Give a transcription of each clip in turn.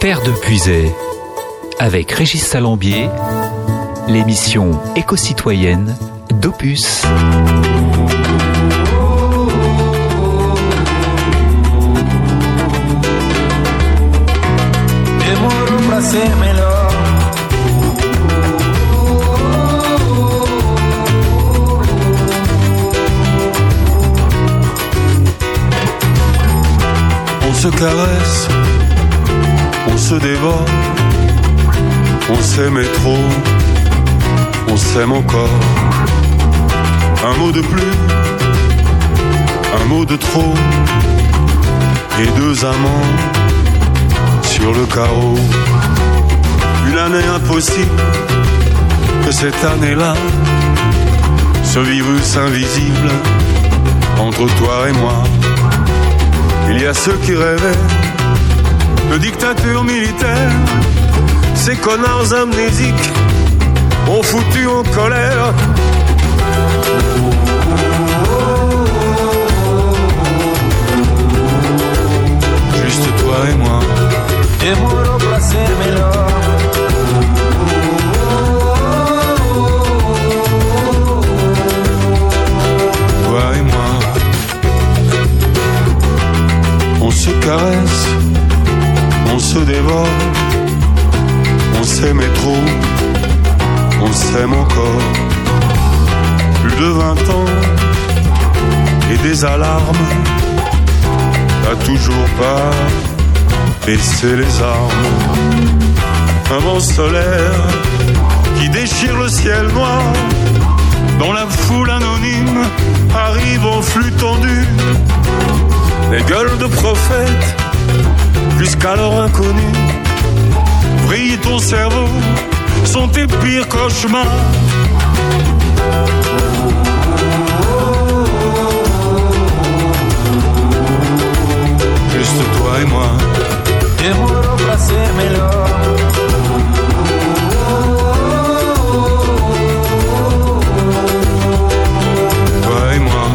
Terre de Puisay, avec Régis Salambier, l'émission éco-citoyenne d'Opus. On s'aimait trop, on s'aime encore. Un mot de plus, un mot de trop, et deux amants sur le carreau. Une année impossible, que cette année-là, ce virus invisible entre toi et moi. Il y a ceux qui rêvaient de dictature militaire. Ces connards amnésiques ont foutu en colère. Juste toi et moi. Et hacérmelo. Toi et moi. On se caresse, se dévore, on s'aimait trop, on s'aime encore. Plus de vingt ans et des alarmes, t'as toujours pas baissé les armes. Un vent solaire qui déchire le ciel noir, dont la foule anonyme arrive en flux tendu les gueules de prophètes, jusqu'alors inconnues. Brille ton cerveau, sont tes pires cauchemars. Juste toi et moi. Toi et moi.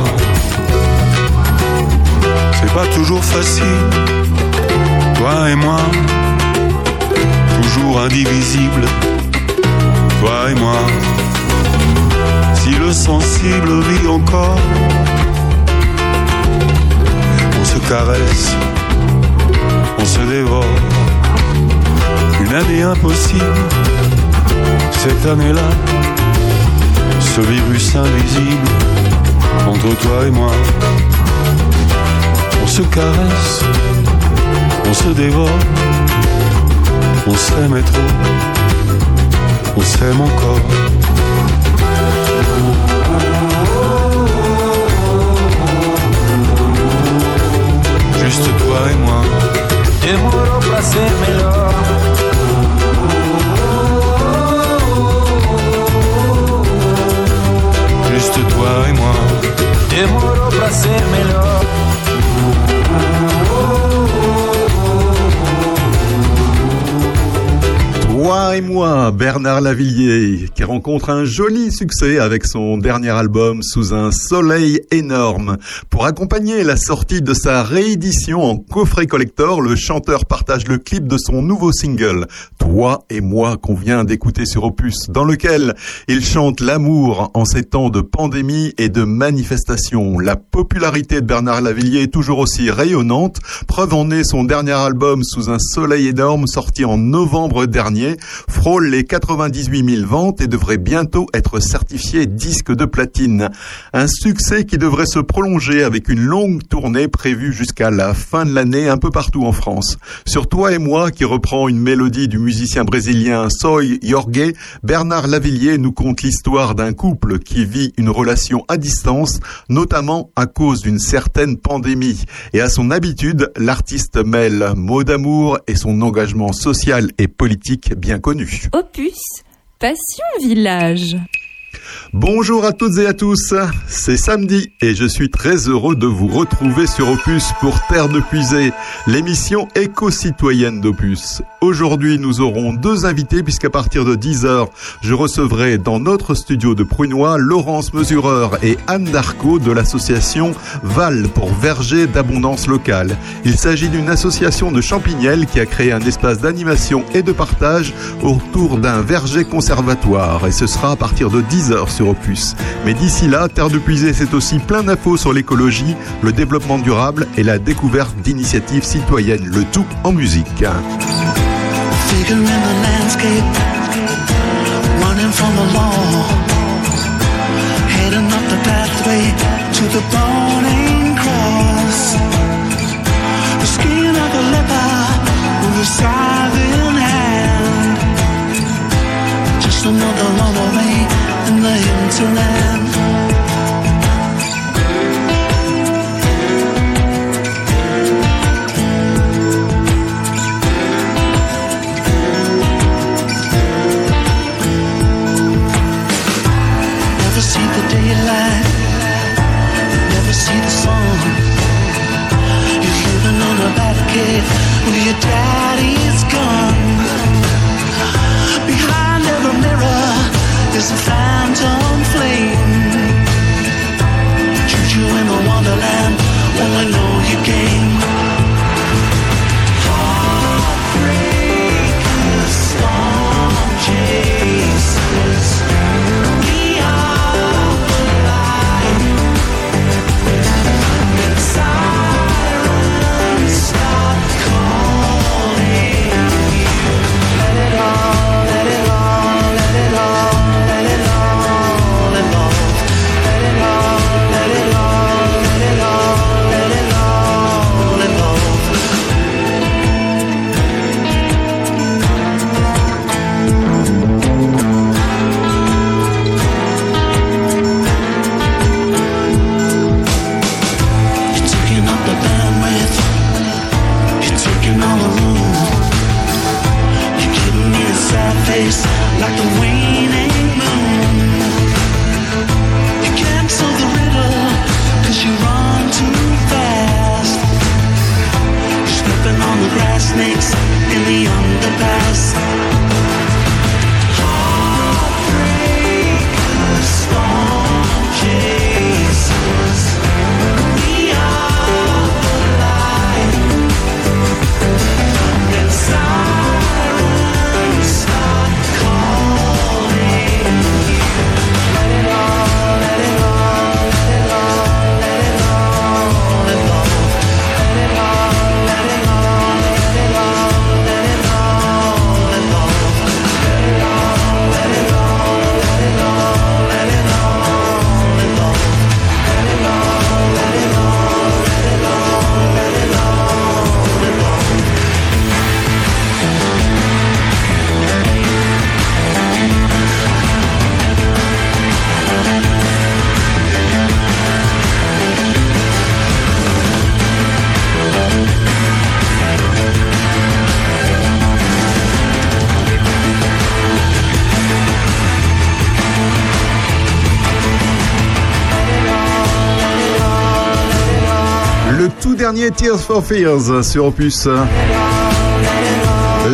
C'est pas toujours facile, toi et moi, toujours indivisible, toi et moi. Si le sensible vit encore, on se caresse, on se dévore. Une année impossible, cette année-là, ce virus invisible entre toi et moi. On se caresse, on se dévore, on s'aime trop, on s'aime encore. Juste toi et moi. Et muero por hacérmelo. Juste toi et moi. Et muero por hacérmelo. Toi et moi, Bernard Lavillier, qui rencontre un joli succès avec son dernier album Sous un soleil énorme. Pour accompagner la sortie de sa réédition en coffret collector, le chanteur partage le clip de son nouveau single, Toi et moi, qu'on vient d'écouter sur Opus, dans lequel il chante l'amour en ces temps de pandémie et de manifestation. La popularité de Bernard Lavillier est toujours aussi rayonnante. Preuve en est son dernier album Sous un soleil énorme, sorti en novembre dernier frôle les 98 000 ventes et devrait bientôt être certifié disque de platine. Un succès qui devrait se prolonger avec une longue tournée prévue jusqu'à la fin de l'année un peu partout en France. Sur Toi et moi, qui reprend une mélodie du musicien brésilien Soy Jorge, Bernard Lavillier nous conte l'histoire d'un couple qui vit une relation à distance, notamment à cause d'une certaine pandémie. Et à son habitude, l'artiste mêle mots d'amour et son engagement social et politique bien connu. Opus, Passion Village. Bonjour à toutes et à tous, c'est samedi et je suis très heureux de vous retrouver sur Opus pour Terre de Puisée, l'émission éco-citoyenne d'Opus. Aujourd'hui, nous aurons deux invités puisqu'à partir de 10h, je recevrai dans notre studio de Prunois Laurence Mesureur et Anne Darco de l'association Val pour Verger d'abondance locale. Il s'agit d'une association de champignelles qui a créé un espace d'animation et de partage autour d'un verger conservatoire et ce sera à partir de 10h sur Opus. Mais d'ici là, Terre de Puisée, c'est aussi plein d'infos sur l'écologie, le développement durable et la découverte d'initiatives citoyennes, le tout en musique. Figure in the landscape, running from the law, heading up the pathway to the burning Tears for Fears sur Opus.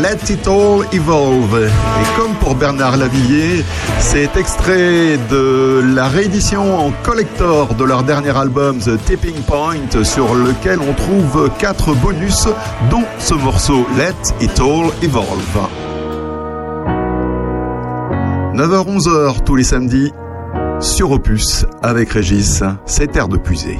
Let It All Evolve. Et comme pour Bernard Lavillier, c'est extrait de la réédition en collector de leur dernier album The Tipping Point sur lequel on trouve quatre bonus dont ce morceau Let It All Evolve. 9h-11h tous les samedis sur Opus avec Régis, c'est Terre de Puisée.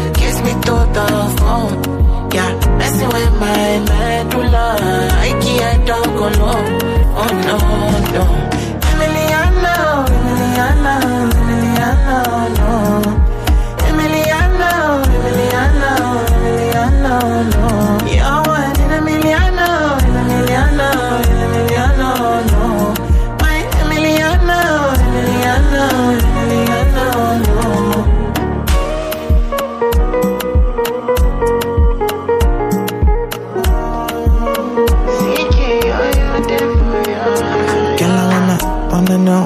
kiss me the phone. Yeah, messing with my medulla. I can't talk alone. Oh no, no. Emiliano, Emiliano, Emiliano, no. Emiliano, Emiliano, Emiliano, no.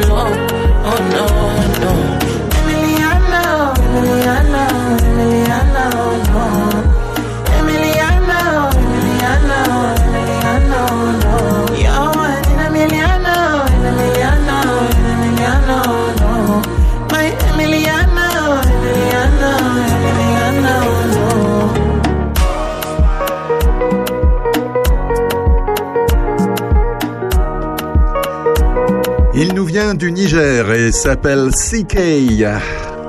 color. Oh no. Du Niger et s'appelle CK.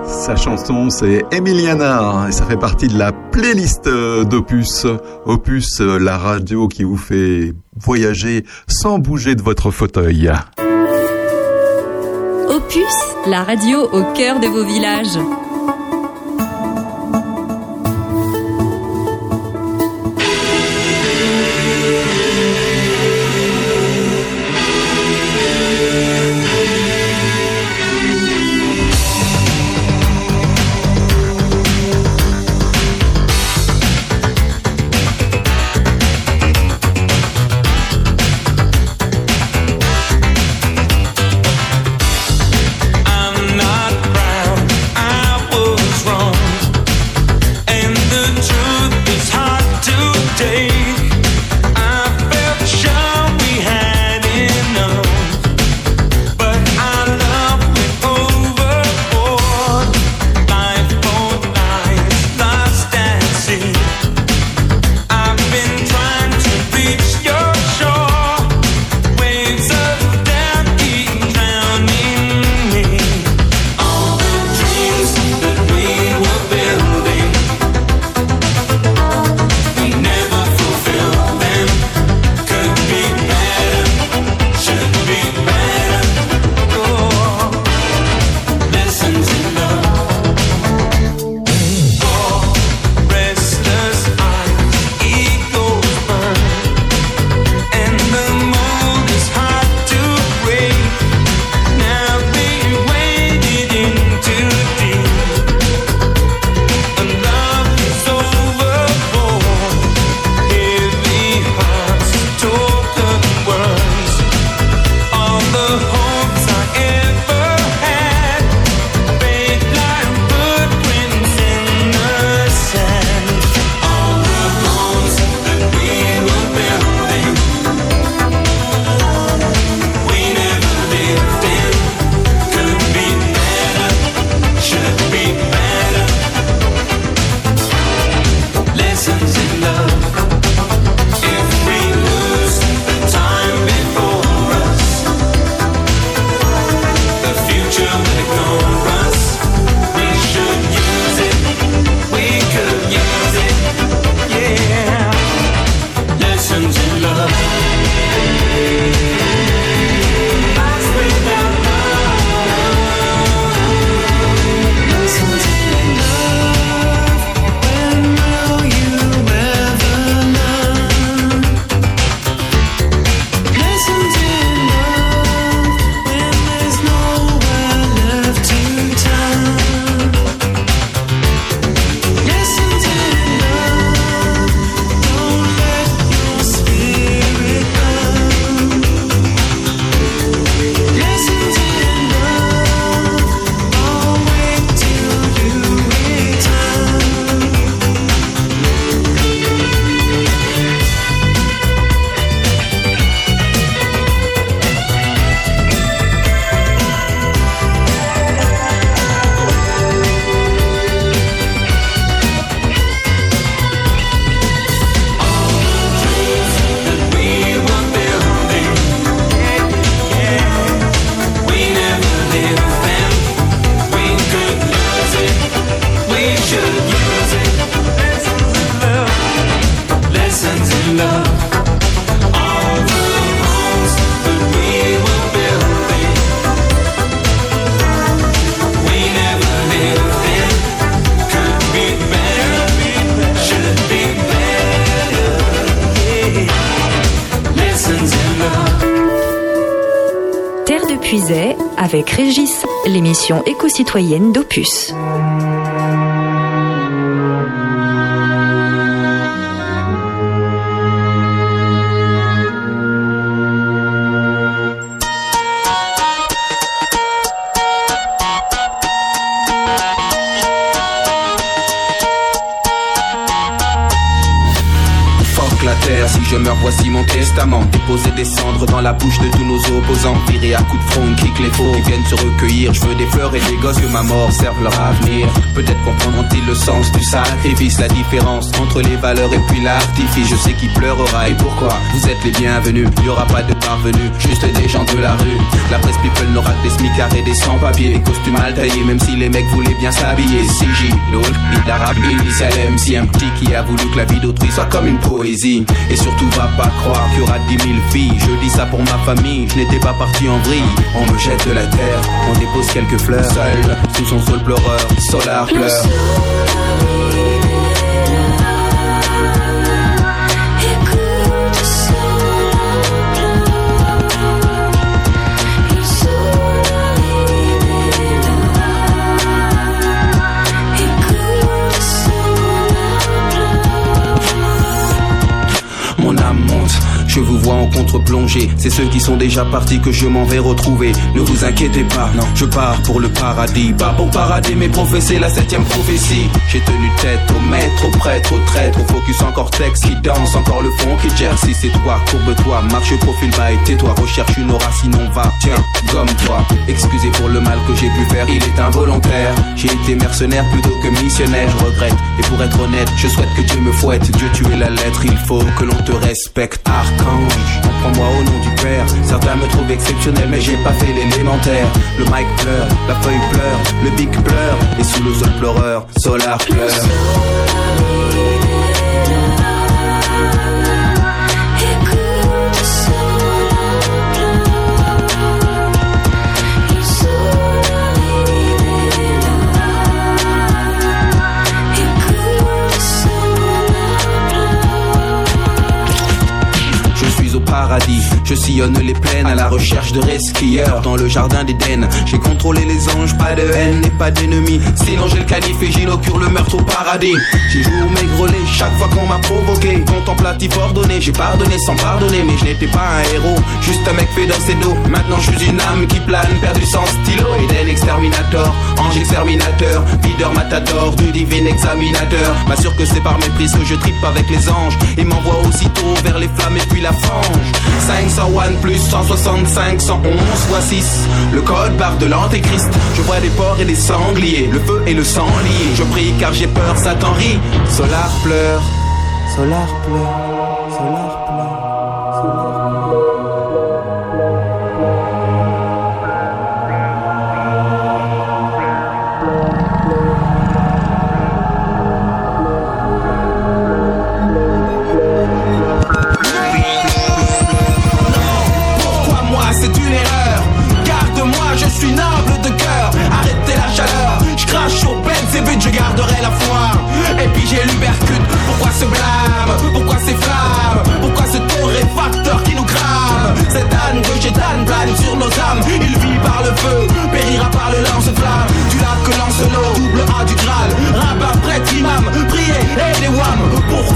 Sa chanson c'est Emiliana et ça fait partie de la playlist d'Opus. Opus, la radio qui vous fait voyager sans bouger de votre fauteuil. Opus, la radio au cœur de vos villages. Éco-citoyenne d'Opus. Déposer des cendres dans la bouche de tous nos opposants. Virer à coups de front, kick les faux qui viennent se recueillir. Je veux des fleurs et des gosses que ma mort serve leur avenir. Peut-être comprendront-ils le sens du sacrifice, la différence entre les valeurs et puis l'artifice. Je sais qui pleurera et pourquoi. Vous êtes les bienvenus, il y aura pas de parvenus, juste des gens de la rue. La presse people n'aura que des smicards et des sans-papiers. Costumes mal taillés, même si les mecs voulaient bien s'habiller. CJ, LOL, il arabe, initial MC, un petit qui a voulu que la vie d'autrui soit comme une poésie. Et surtout va pas croire y aura dix mille filles. Je dis ça pour ma famille, je n'étais pas parti en vrille. On me jette de la terre, on dépose quelques fleurs. Seul, sous son sol pleureur, solar pleure. En contre-plongée, c'est ceux qui sont déjà partis que je m'en vais retrouver. Ne vous inquiétez pas, non, je pars pour le paradis. Pas pour parader, mais professer la septième prophétie. J'ai tenu tête au maître, au prêtre, au traître, au focus encore texte qui danse, encore le fond qui gère. Si c'est toi, courbe-toi, marche profil bas et tais-toi. Recherche une aura, sinon va, tiens, gomme-toi. Excusez pour le mal que j'ai pu faire, il est involontaire. J'ai été mercenaire plutôt que missionnaire, je regrette. Et pour être honnête, je souhaite que Dieu me fouette. Dieu tu es la lettre, il faut que l'on te respecte. Arc Prends-moi au nom du Père. Certains me trouvent exceptionnel, mais j'ai pas fait l'élémentaire. Le mic pleure, la feuille pleure, le big pleure, et sous le sol pleureur, Solar pleure. Je sillonne les plaines à la recherche de resquilleurs dans le jardin d'Éden. J'ai contrôlé les anges, pas de haine et pas d'ennemis. Sinon j'ai le calife et j'inaugure le meurtre au paradis. J'ai joué mes grelets chaque fois qu'on m'a provoqué. Contemplatif ordonné, j'ai pardonné sans pardonner, mais je n'étais pas un héros, juste un mec fait dans ses dos. Maintenant je suis une âme qui plane, perdu sans stylo. Eden exterminator, ange exterminateur, leader matador du divin examinateur. M'assure que c'est par mépris que je tripe avec les anges et m'envoie aussitôt vers les flammes et puis la fange. 501 plus 165, 111 fois 6. Le code barre de l'antéchrist. Je vois des porcs et des sangliers, le feu et le sang liés. Je prie car j'ai peur, Satan rit. Solar pleure, Solar pleure, Solar pleure,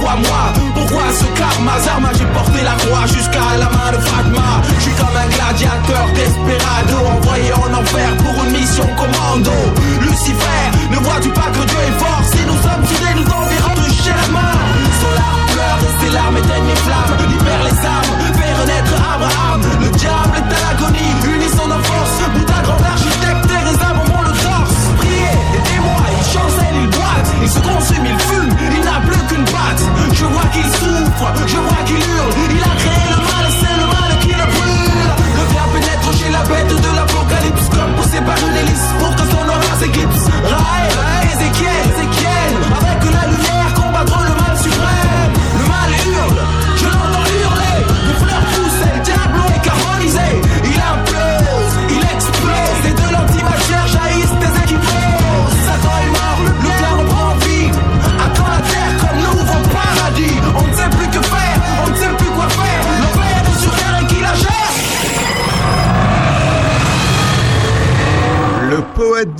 pourquoi moi. Pourquoi ce karma? Zarma J'ai porté la croix jusqu'à la main de Fatma. Je suis comme un gladiateur desperado Envoyé en enfer pour une mission commando. Lucifer, ne vois-tu pas que Dieu est fort? Si nous sommes soudés, nous enverrons de chair Solar pleure, ses larmes éteignent mes flammes Libère les âmes, fais renaître Abraham Le diable est à l'agonie fois, je vois qu'il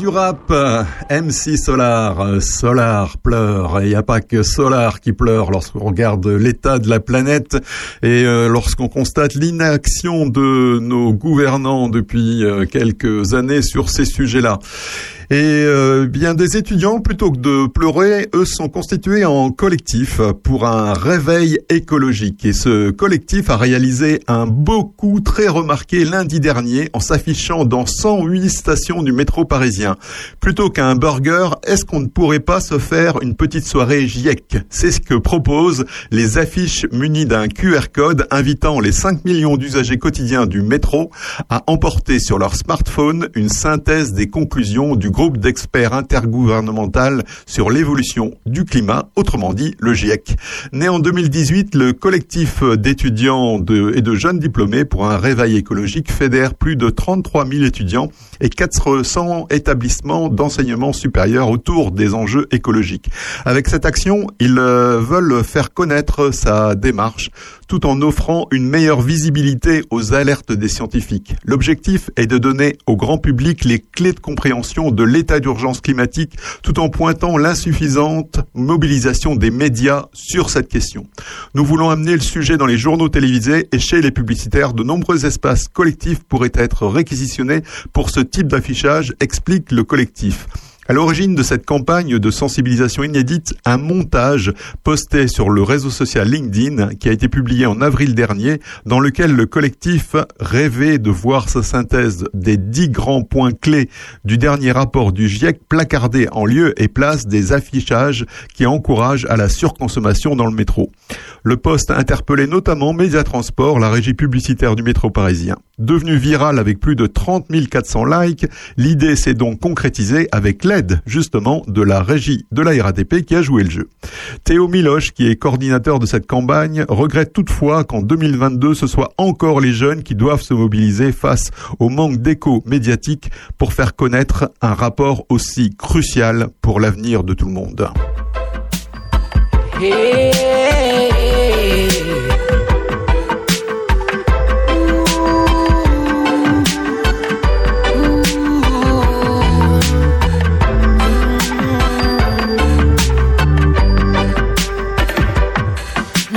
du rap, MC Solar, Solar pleure. Il n'y a pas que Solar qui pleure lorsqu'on regarde l'état de la planète et euh, lorsqu'on constate l'inaction de nos gouvernants depuis euh, quelques années sur ces sujets-là. Et euh, bien des étudiants, plutôt que de pleurer, eux sont constitués en collectif pour un réveil écologique. Et ce collectif a réalisé un beau coup très remarqué lundi dernier en s'affichant dans 108 stations du métro parisien. Plutôt qu'un burger, est-ce qu'on ne pourrait pas se faire une petite soirée GIEC? C'est ce que proposent les affiches munies d'un QR code invitant les 5 millions d'usagers quotidiens du métro à emporter sur leur smartphone une synthèse des conclusions du groupe d'experts intergouvernemental sur l'évolution du climat, autrement dit le GIEC. Né en 2018, le collectif d'étudiants et de jeunes diplômés pour un réveil écologique fédère plus de 33 000 étudiants et 400 établissements d'enseignement supérieur autour des enjeux écologiques. Avec cette action, ils euh, veulent faire connaître sa démarche tout en offrant une meilleure visibilité aux alertes des scientifiques. L'objectif est de donner au grand public les clés de compréhension de l'état d'urgence climatique tout en pointant l'insuffisante mobilisation des médias sur cette question. Nous voulons amener le sujet dans les journaux télévisés et chez les publicitaires. De nombreux espaces collectifs pourraient être réquisitionnés pour ce type d'affichage, explique le collectif. À l'origine de cette campagne de sensibilisation inédite, un montage posté sur le réseau social LinkedIn qui a été publié en avril dernier, dans lequel le collectif rêvait de voir sa synthèse des dix grands points clés du dernier rapport du GIEC placardé en lieu et place des affichages qui encouragent à la surconsommation dans le métro. Le poste interpellait notamment Média Transport, la régie publicitaire du métro parisien. Devenu viral avec plus de 30 400 likes, l'idée s'est donc concrétisée avec l'aide justement de la régie de la RATP qui a joué le jeu. Théo Miloche, qui est coordinateur de cette campagne, regrette toutefois qu'en 2022, ce soit encore les jeunes qui doivent se mobiliser face au manque d'écho médiatique pour faire connaître un rapport aussi crucial pour l'avenir de tout le monde.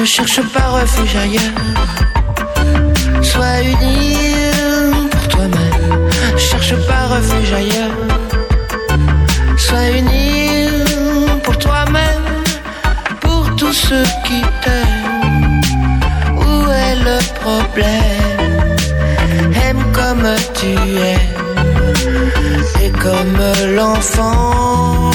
Ne cherche pas refuge ailleurs. Sois une île pour toi-même. Cherche pas refuge ailleurs. Sois une île pour toi-même. Pour tous ceux qui t'aiment. Où est le problème? Aime comme tu es. Et comme l'enfant.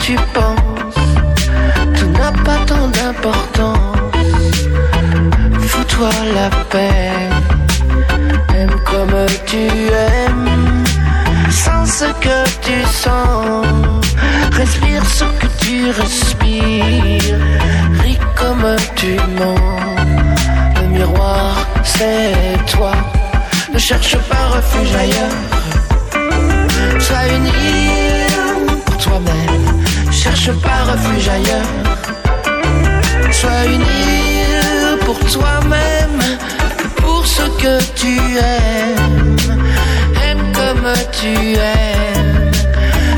Tu penses, tout n'a pas tant d'importance. Fous-toi la paix, aime comme tu aimes, sans ce que tu sens. Respire ce que tu respires, ris comme tu mens miroir, c'est toi. Ne cherche pas refuge ailleurs. Sois une pour toi-même. Cherche pas refuge ailleurs. Sois une pour toi-même. Pour ce que tu aimes. Aime comme tu aimes.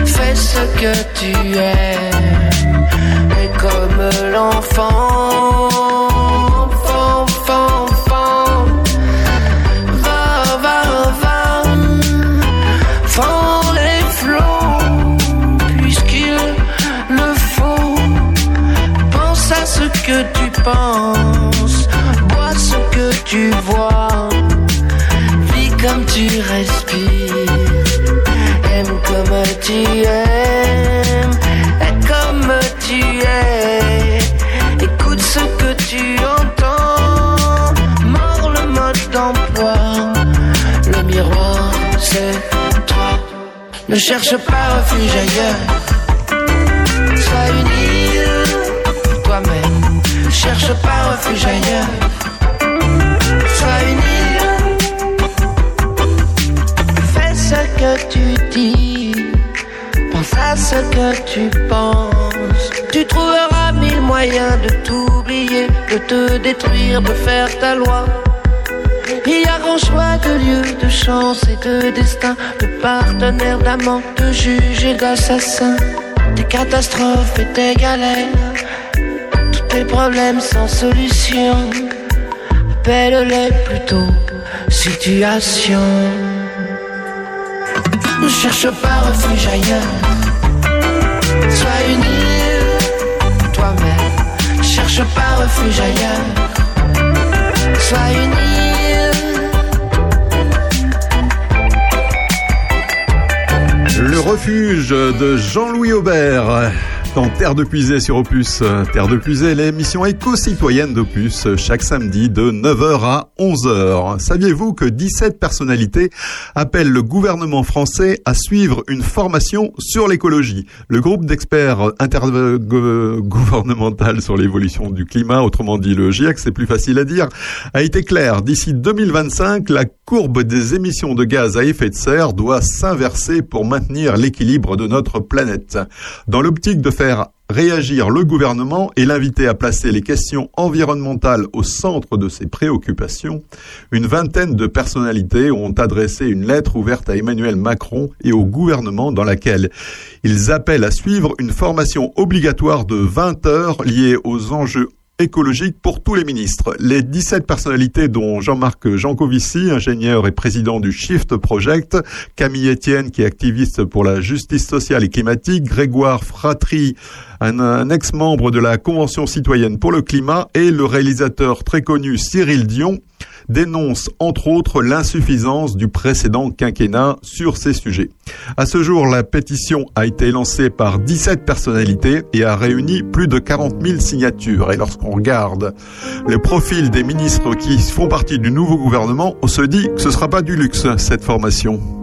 Fais ce que tu aimes. Et comme l'enfant bois ce que tu vois, vis comme tu respires, aime comme tu aimes, et comme tu es, écoute ce que tu entends, mort le mode d'emploi, le miroir c'est toi, ne cherche pas refuge ailleurs, sois toi-même cherche pas refuge ailleurs. Sois une île. Fais ce que tu dis. Pense à ce tu penses. Tu trouveras mille moyens de t'oublier, de te détruire, de faire ta loi. Il y a grand choix de lieux, de chance et de destin, de partenaires, d'amants, de juges et d'assassins. Des catastrophes et des galères, tes problèmes sans solution. Appelle-les plutôt situation. Ne cherche pas refuge ailleurs. Sois une île, toi-même. Cherche pas refuge ailleurs. Sois une île. Le refuge de Jean-Louis Aubert dans Terre de Puisée sur Opus. Terre de Puisée, l'émission éco-citoyenne d'Opus, chaque samedi de 9h à 11h. Saviez-vous que 17 personnalités appellent le gouvernement français à suivre une formation sur l'écologie? Le groupe d'experts intergouvernemental sur l'évolution du climat, autrement dit le GIEC, c'est plus facile à dire, a été clair. D'ici 2025, la courbe des émissions de gaz à effet de serre doit s'inverser pour maintenir l'équilibre de notre planète. Dans l'optique de faire réagir le gouvernement et l'inviter à placer les questions environnementales au centre de ses préoccupations, une vingtaine de personnalités ont adressé une lettre ouverte à Emmanuel Macron et au gouvernement dans laquelle ils appellent à suivre une formation obligatoire de 20 heures liée aux enjeux écologique pour tous les ministres. Les 17 personnalités dont Jean-Marc Jancovici, ingénieur et président du Shift Project, Camille Etienne qui est activiste pour la justice sociale et climatique, Grégoire Fratry, un, un ex-membre de la Convention citoyenne pour le climat et le réalisateur très connu Cyril Dion, dénonce entre autres l'insuffisance du précédent quinquennat sur ces sujets. À ce jour, la pétition a été lancée par 17 personnalités et a réuni plus de 40 000 signatures. Et lorsqu'on regarde le profil des ministres qui font partie du nouveau gouvernement, on se dit que ce sera pas du luxe, cette formation.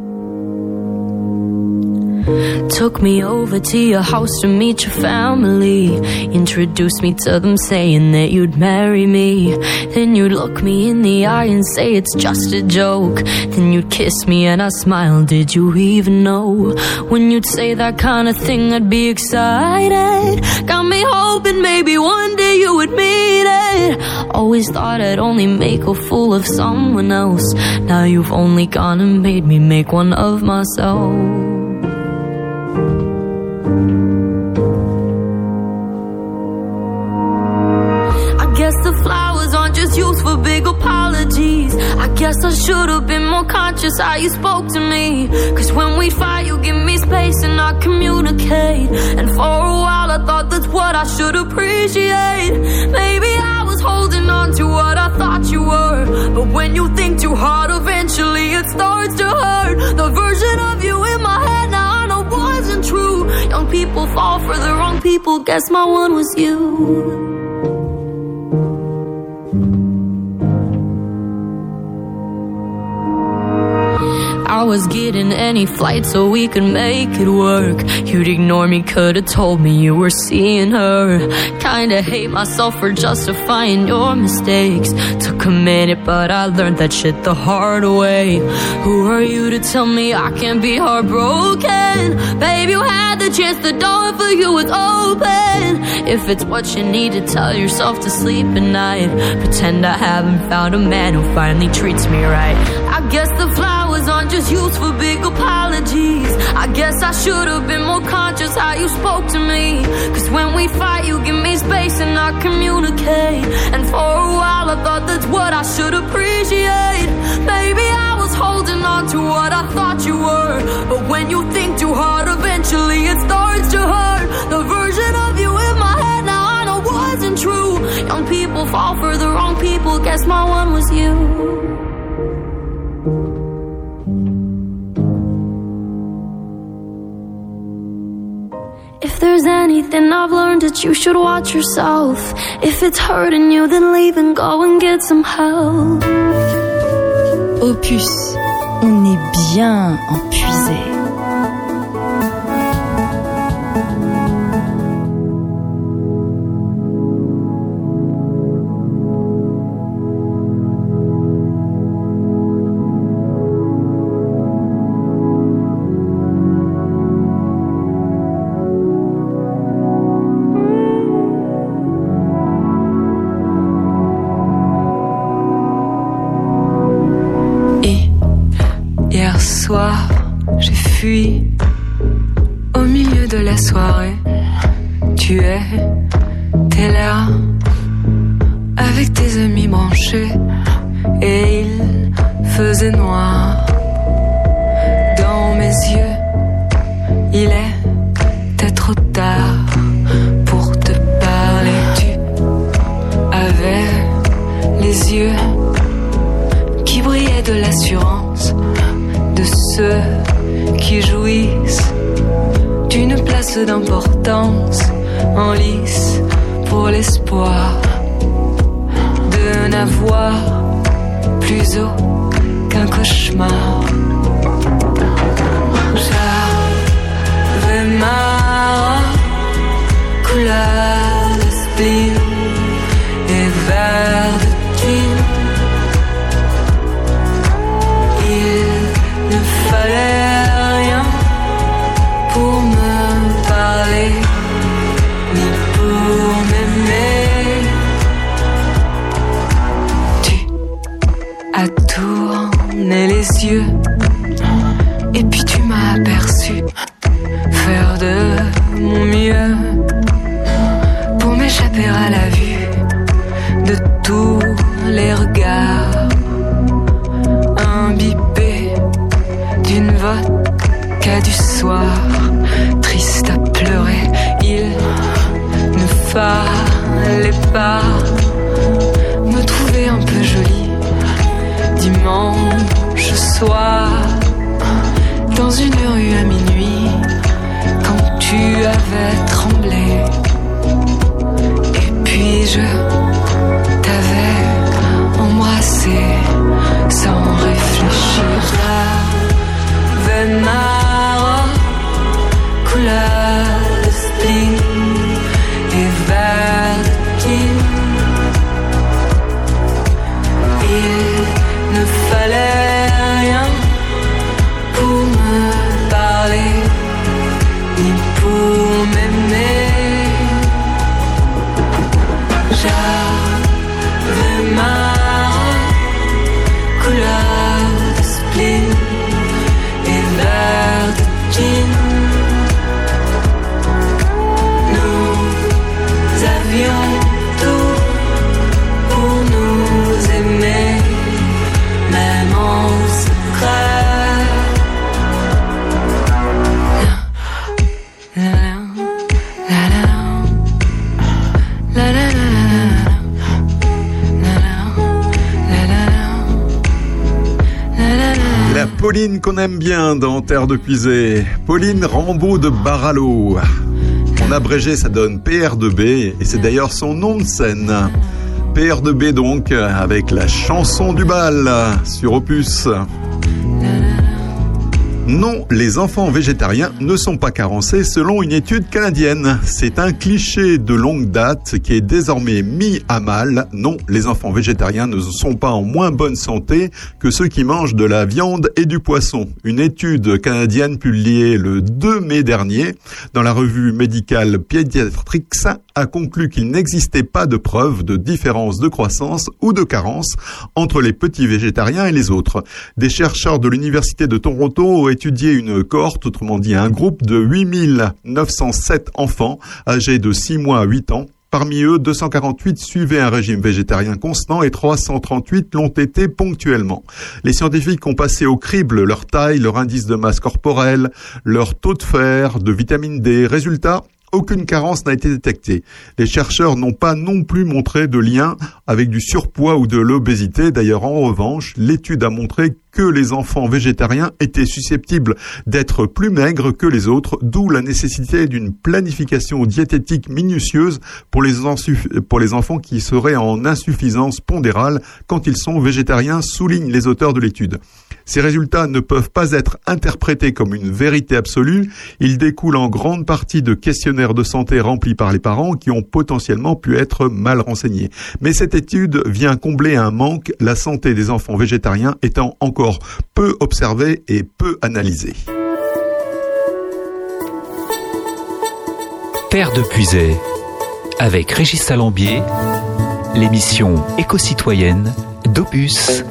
Took me over to your house to meet your family. Introduced me to them saying that you'd marry me. Then you'd look me in the eye and say it's just a joke. Then you'd kiss me and I smile. Did you even know? When you'd say that kind of thing, I'd be excited. Got me hoping maybe one day you would meet it. Always thought I'd only make a fool of someone else. Now you've only gone and made me make one of myself. Guess I should have been more conscious how you spoke to me. Cause when we fight, you give me space and I communicate. And for a while, I thought that's what I should appreciate. Maybe I was holding on to what I thought you were. But when you think too hard, eventually it starts to hurt. The version of you in my head now I know wasn't true. Young people fall for the wrong people. Guess my one was you. I was getting any flight so we could make it work. You'd ignore me, could've told me you were seeing her. Kinda hate myself for justifying your mistakes. Took a minute, but I learned that shit the hard way. Who are you to tell me I can't be heartbroken? Babe, you had the chance, the door for you was open. If it's what you need to tell yourself to sleep at night, pretend I haven't found a man who finally treats me right. I guess the flowers aren't just used for big apologies. I guess I should have been more conscious how you spoke to me. Cause when we fight, you give me space and I communicate. And for a while, I thought that's what I should appreciate. Maybe I was holding on to what I thought you were. But when you think too hard, eventually it starts to hurt. The version of you in my head now I know wasn't true. Young people fall for the wrong people. Guess my one was you. There's anything I've learned, that you should watch yourself. If it's hurting you, then leave and go and get some help. Opus, on est bien empuisé. Pauline qu'on aime bien dans Terre de Puisée. Pauline Rambaud de Baralo. En abrégé, ça donne PR2B et c'est d'ailleurs son nom de scène. PR2B donc, avec la chanson du bal sur Opus. Non, les enfants végétariens ne sont pas carencés selon une étude canadienne. C'est un cliché de longue date qui est désormais mis à mal. Non, les enfants végétariens ne sont pas en moins bonne santé que ceux qui mangent de la viande et du poisson. Une étude canadienne publiée le 2 mai dernier dans la revue médicale Pediatrics a conclu qu'il n'existait pas de preuve de différence de croissance ou de carence entre les petits végétariens et les autres. Des chercheurs de l'Université de Toronto ont étudié une cohorte, autrement dit un groupe de 8907 enfants âgés de 6 mois à 8 ans Parmi eux, 248 suivaient un régime végétarien constant et 338 l'ont été ponctuellement. Les scientifiques ont passé au crible leur taille, leur indice de masse corporelle, leur taux de fer, de vitamine D. Résultat, aucune carence n'a été détectée. Les chercheurs n'ont pas non plus montré de lien avec du surpoids ou de l'obésité. D'ailleurs, en revanche, l'étude a montré que les enfants végétariens étaient susceptibles d'être plus maigres que les autres, d'où la nécessité d'une planification diététique minutieuse pour les, enfants qui seraient en insuffisance pondérale quand ils sont végétariens, soulignent les auteurs de l'étude. Ces résultats ne peuvent pas être interprétés comme une vérité absolue, ils découlent en grande partie de questionnaires de santé remplis par les parents qui ont potentiellement pu être mal renseignés. Mais cette étude vient combler un manque, la santé des enfants végétariens étant encore peu observée et peu analysée. Terre de Puisay, avec Régis Salambier, l'émission éco-citoyenne d'Opus.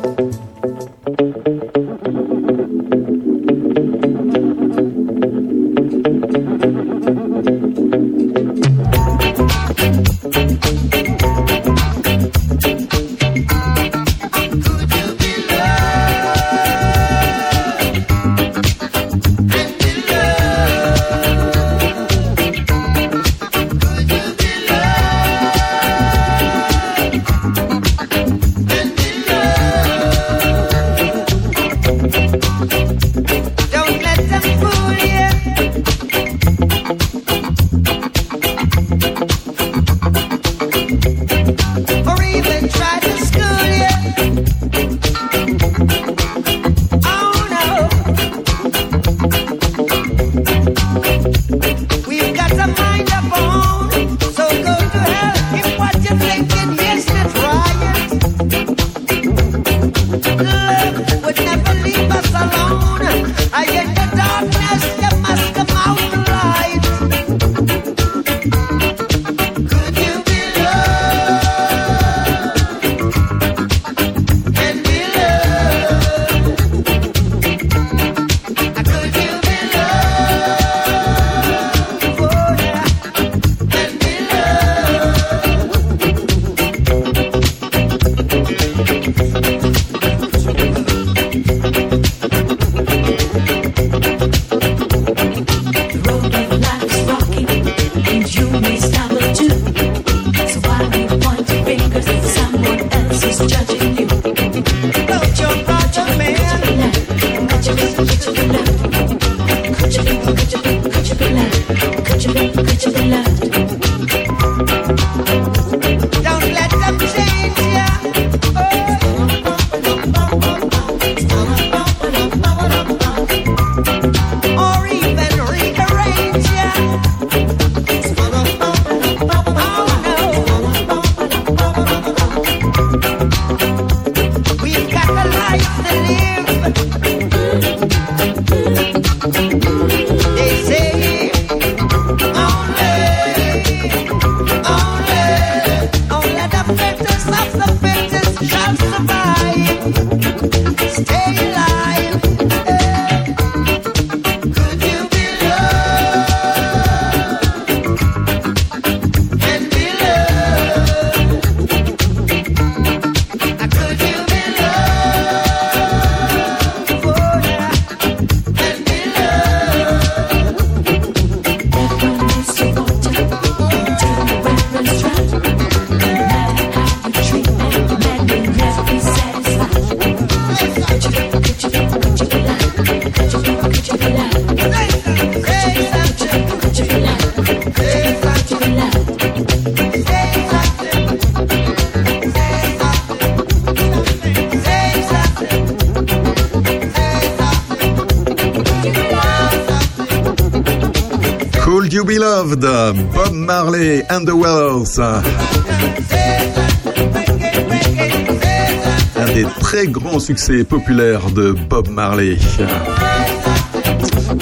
Grands succès populaires de Bob Marley.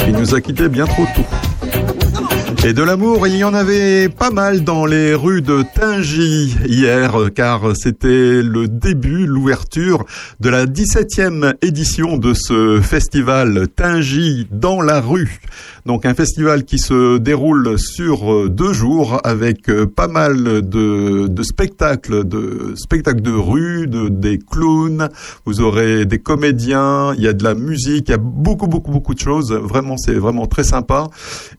Il nous a quittés bien trop tôt. Et de l'amour, il y en avait pas mal dans les rues de Tingy hier, car c'était le début, l'ouverture de la 17e édition de ce festival Tingy dans la rue. Donc un festival qui se déroule sur euh, deux jours avec euh, pas mal de, de spectacles, de spectacles de rue, de, des clowns. Vous aurez des comédiens, il y a de la musique, il y a beaucoup beaucoup beaucoup de choses. Vraiment, c'est vraiment très sympa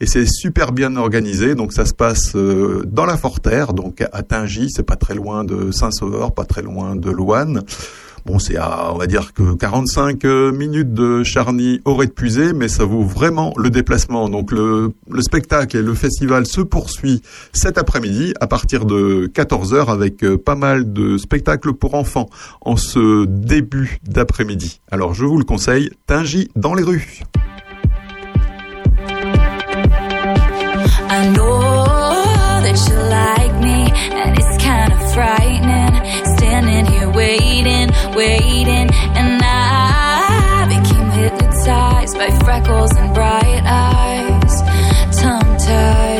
et c'est super bien organisé. Donc ça se passe euh, dans la Forterre, donc à Tingy, c'est pas très loin de Saint-Sauveur, pas très loin de Louane. Bon, c'est à, on va dire que 45 euh, minutes de Charny aurait épuisé, mais ça vaut vraiment le déplacement. Donc le, le spectacle et le festival se poursuit cet après-midi à partir de 14h avec euh, pas mal de spectacles pour enfants en ce début d'après-midi. Alors je vous le conseille, Tingy dans les rues. Standing here waiting, waiting, and I became hypnotized by freckles and bright eyes, tongue tied.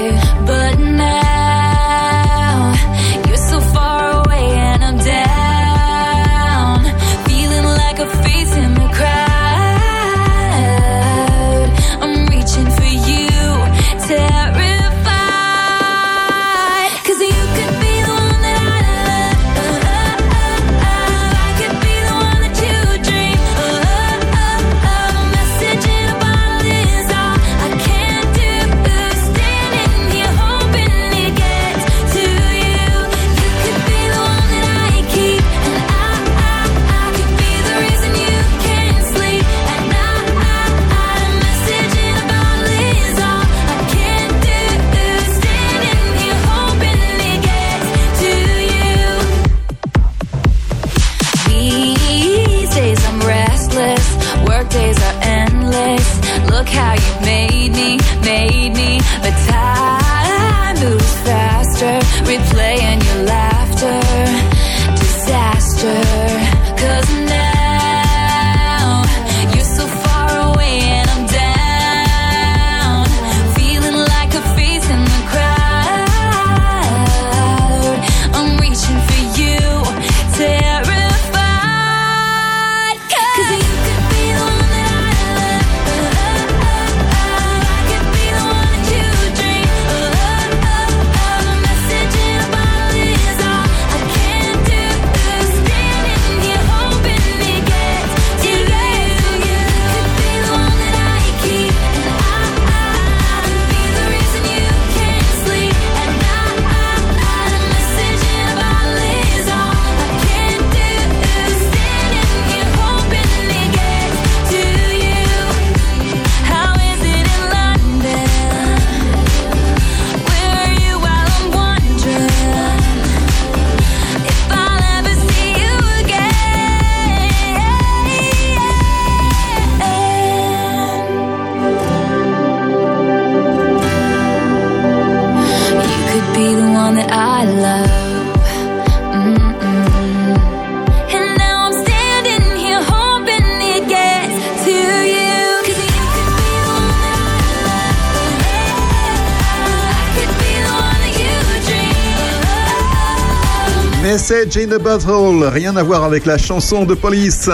Message in a Bottle, rien à voir avec la chanson de police.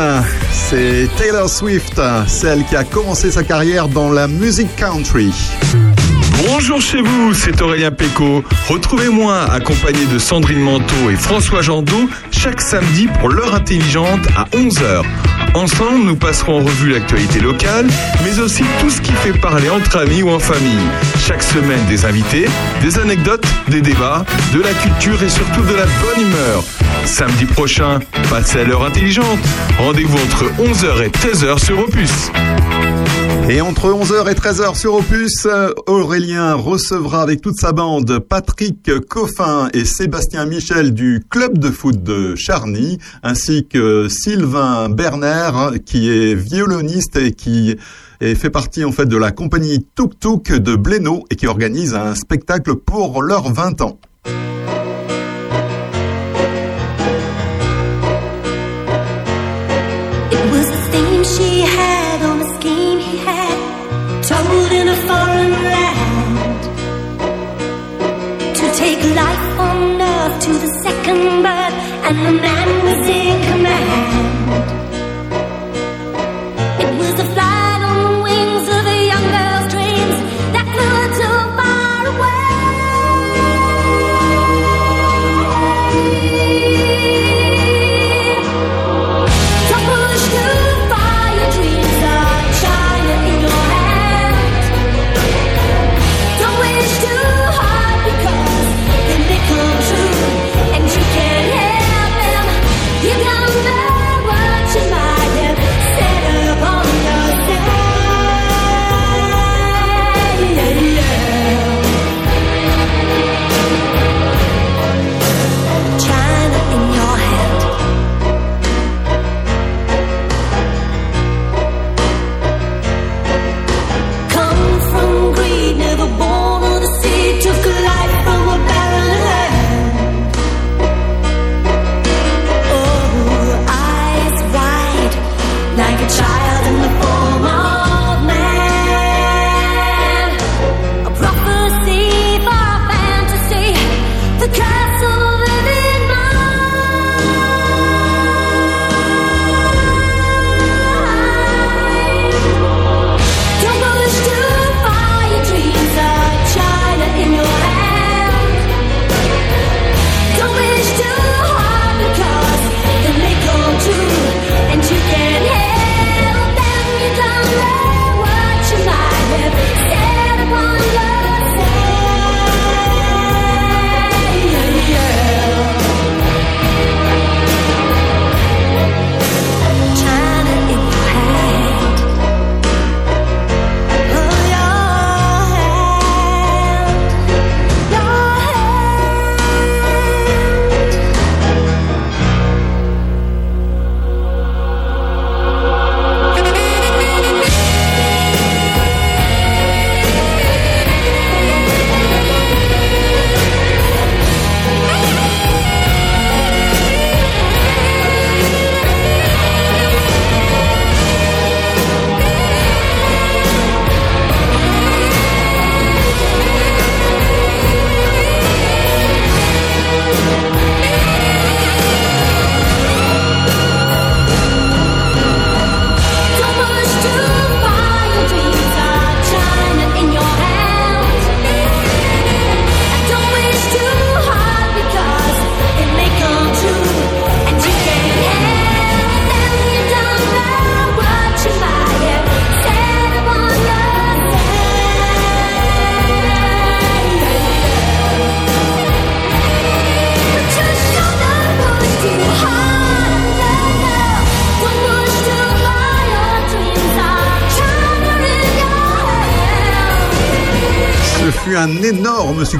C'est Taylor Swift, celle qui a commencé sa carrière dans la musique country. Bonjour chez vous, c'est Aurélien Péco. Retrouvez-moi accompagné de Sandrine Manteau et François Jandot chaque samedi pour l'heure intelligente à 11h. Ensemble, nous passerons en revue l'actualité locale, mais aussi tout ce qui fait parler entre amis ou en famille. Chaque semaine, des invités, des anecdotes, des débats, de la culture et surtout de la bonne humeur. Samedi prochain, passez à l'heure intelligente. Rendez-vous entre 11h et 13h sur Opus. Et entre 11h et 13h sur Opus, euh, Aurélien recevra avec toute sa bande Patrick Coffin et Sébastien Michel du club de foot de Charny, ainsi que Sylvain Berner qui est violoniste et qui fait partie en fait de la compagnie Tuk Tuk de Blénaud et qui organise un spectacle pour leurs 20 ans. And the man was in command.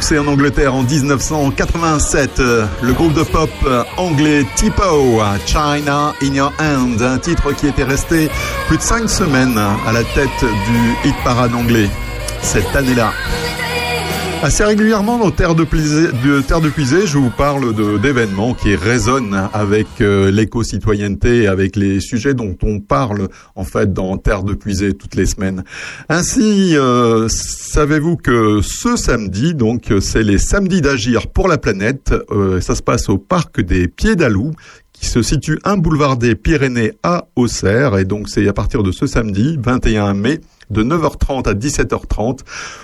Succès en Angleterre en 1987. Euh, Le groupe de pop euh, anglais Tipo, China in Your Hand, un titre qui était resté plus de cinq semaines à la tête du hit parade anglais cette année-là. Assez régulièrement dans Terre de Puisée, je vous parle d'événements qui résonnent avec euh, l'éco-citoyenneté, avec les sujets dont on parle en fait dans Terre de Puisée toutes les semaines. Ainsi, euh, savez-vous que ce samedi, donc c'est les samedis d'agir pour la planète, euh, ça se passe au parc des Pieds d'Alou qui se situe un boulevard des Pyrénées à Auxerre et donc c'est à partir de ce samedi 21 mai de 9h30 à 17h30.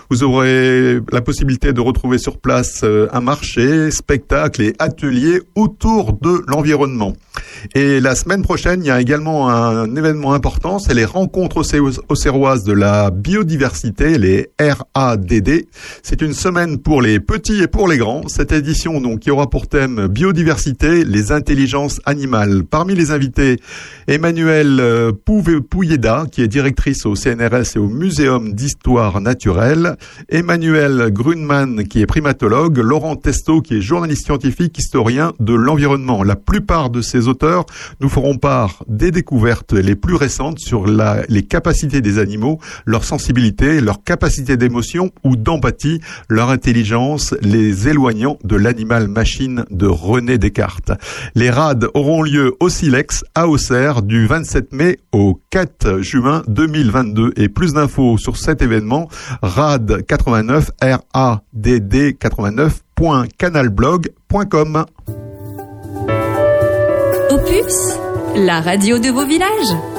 Vous aurez la possibilité de retrouver sur place euh, un marché, spectacle et ateliers autour de l'environnement. Et la semaine prochaine, il y a également un événement important, c'est les rencontres auxer- auxerroises de la biodiversité, les RADD. C'est une semaine pour les petits et pour les grands. Cette édition, donc, qui aura pour thème biodiversité, les intelligences l'intelligence animale. Parmi les invités, Emmanuel euh, Pouve- Pouyeda, qui est directrice au CNRS et au Muséum d'histoire naturelle, Emmanuel Grunman, qui est primatologue, Laurent Testo, qui est journaliste scientifique, historien de l'environnement. La plupart de ces auteurs nous feront part des découvertes les plus récentes sur les capacités des animaux, leur sensibilité, leur capacité d'émotion ou d'empathie, leur intelligence, les éloignant de l'animal-machine de René Descartes. Les rades auront lieu au Silex à Auxerre du 27 mai au 4 juin 2022 et plus d'infos sur cet événement rad 89 r a d d 89.canalblog.com. Opus, la radio de vos villages.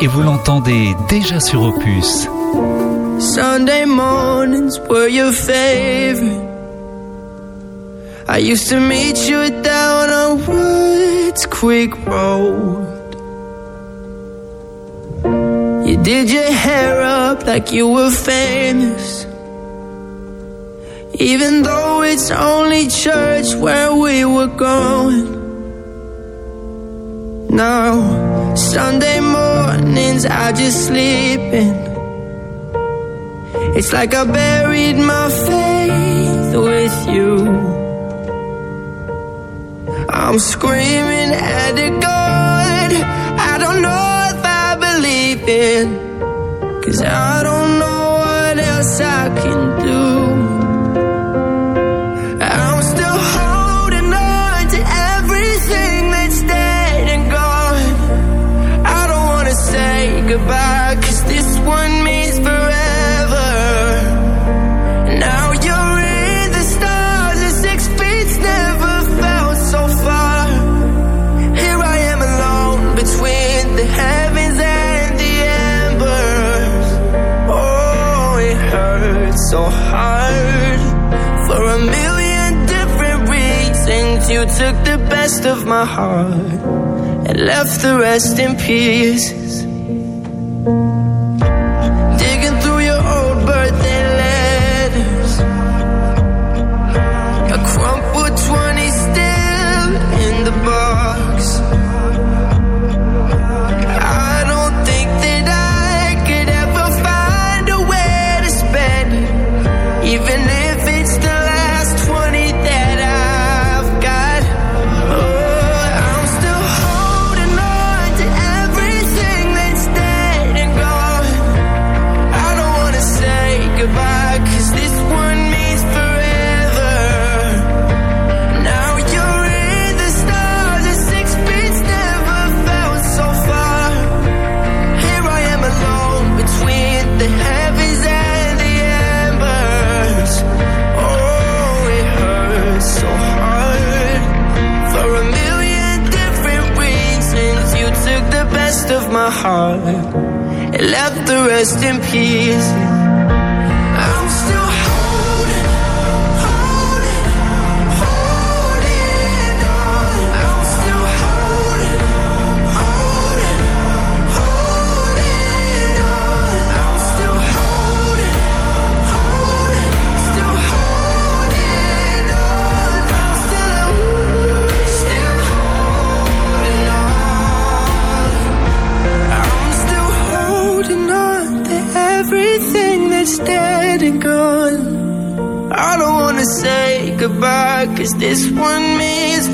Et vous l'entendez déjà sur Opus. Sunday mornings were your favorite. I used to meet you down on Woods Creek Road. You did your hair up like you were famous. Even though it's only church where we were going. Now, Sunday mornings I just sleep in. It's like I buried my faith with you. I'm screaming at the God I don't know if I believe in. Cause I don't know what else I can do. Goodbye, cause this one means forever. Now you're in the stars, and six feet's never felt so far. Here I am alone between the heavens and the embers. Oh, it hurts so hard for a million different reasons. You took the best of my heart and left the rest in pieces. Heart and left the rest in peace. Dead and gone. I don't wanna say goodbye, cause this one means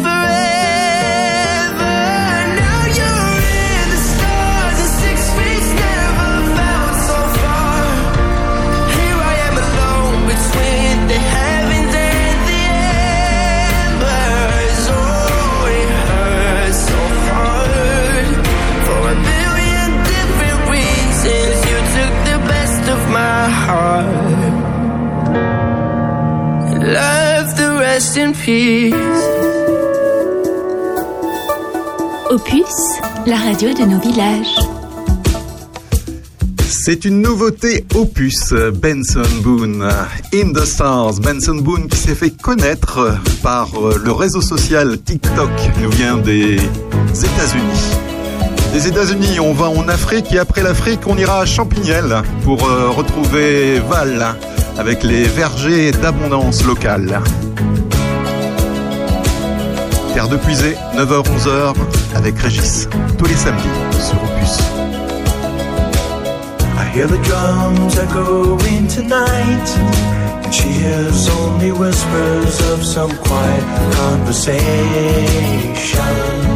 heart, and left the rest in peace. Opus, la radio de nos villages. C'est une nouveauté opus, Benson Boone. In the Stars, Benson Boone qui s'est fait connaître par le réseau social TikTok, il nous vient des États-Unis. Des États-Unis, on va en Afrique et après l'Afrique, on ira à Champignelles pour euh, retrouver Val avec les vergers d'abondance locale. Terre de puisée, 9h-11h avec Régis, tous les samedis sur Opus. I hear the drums echoing tonight, and she hears only whispers of some quiet conversation.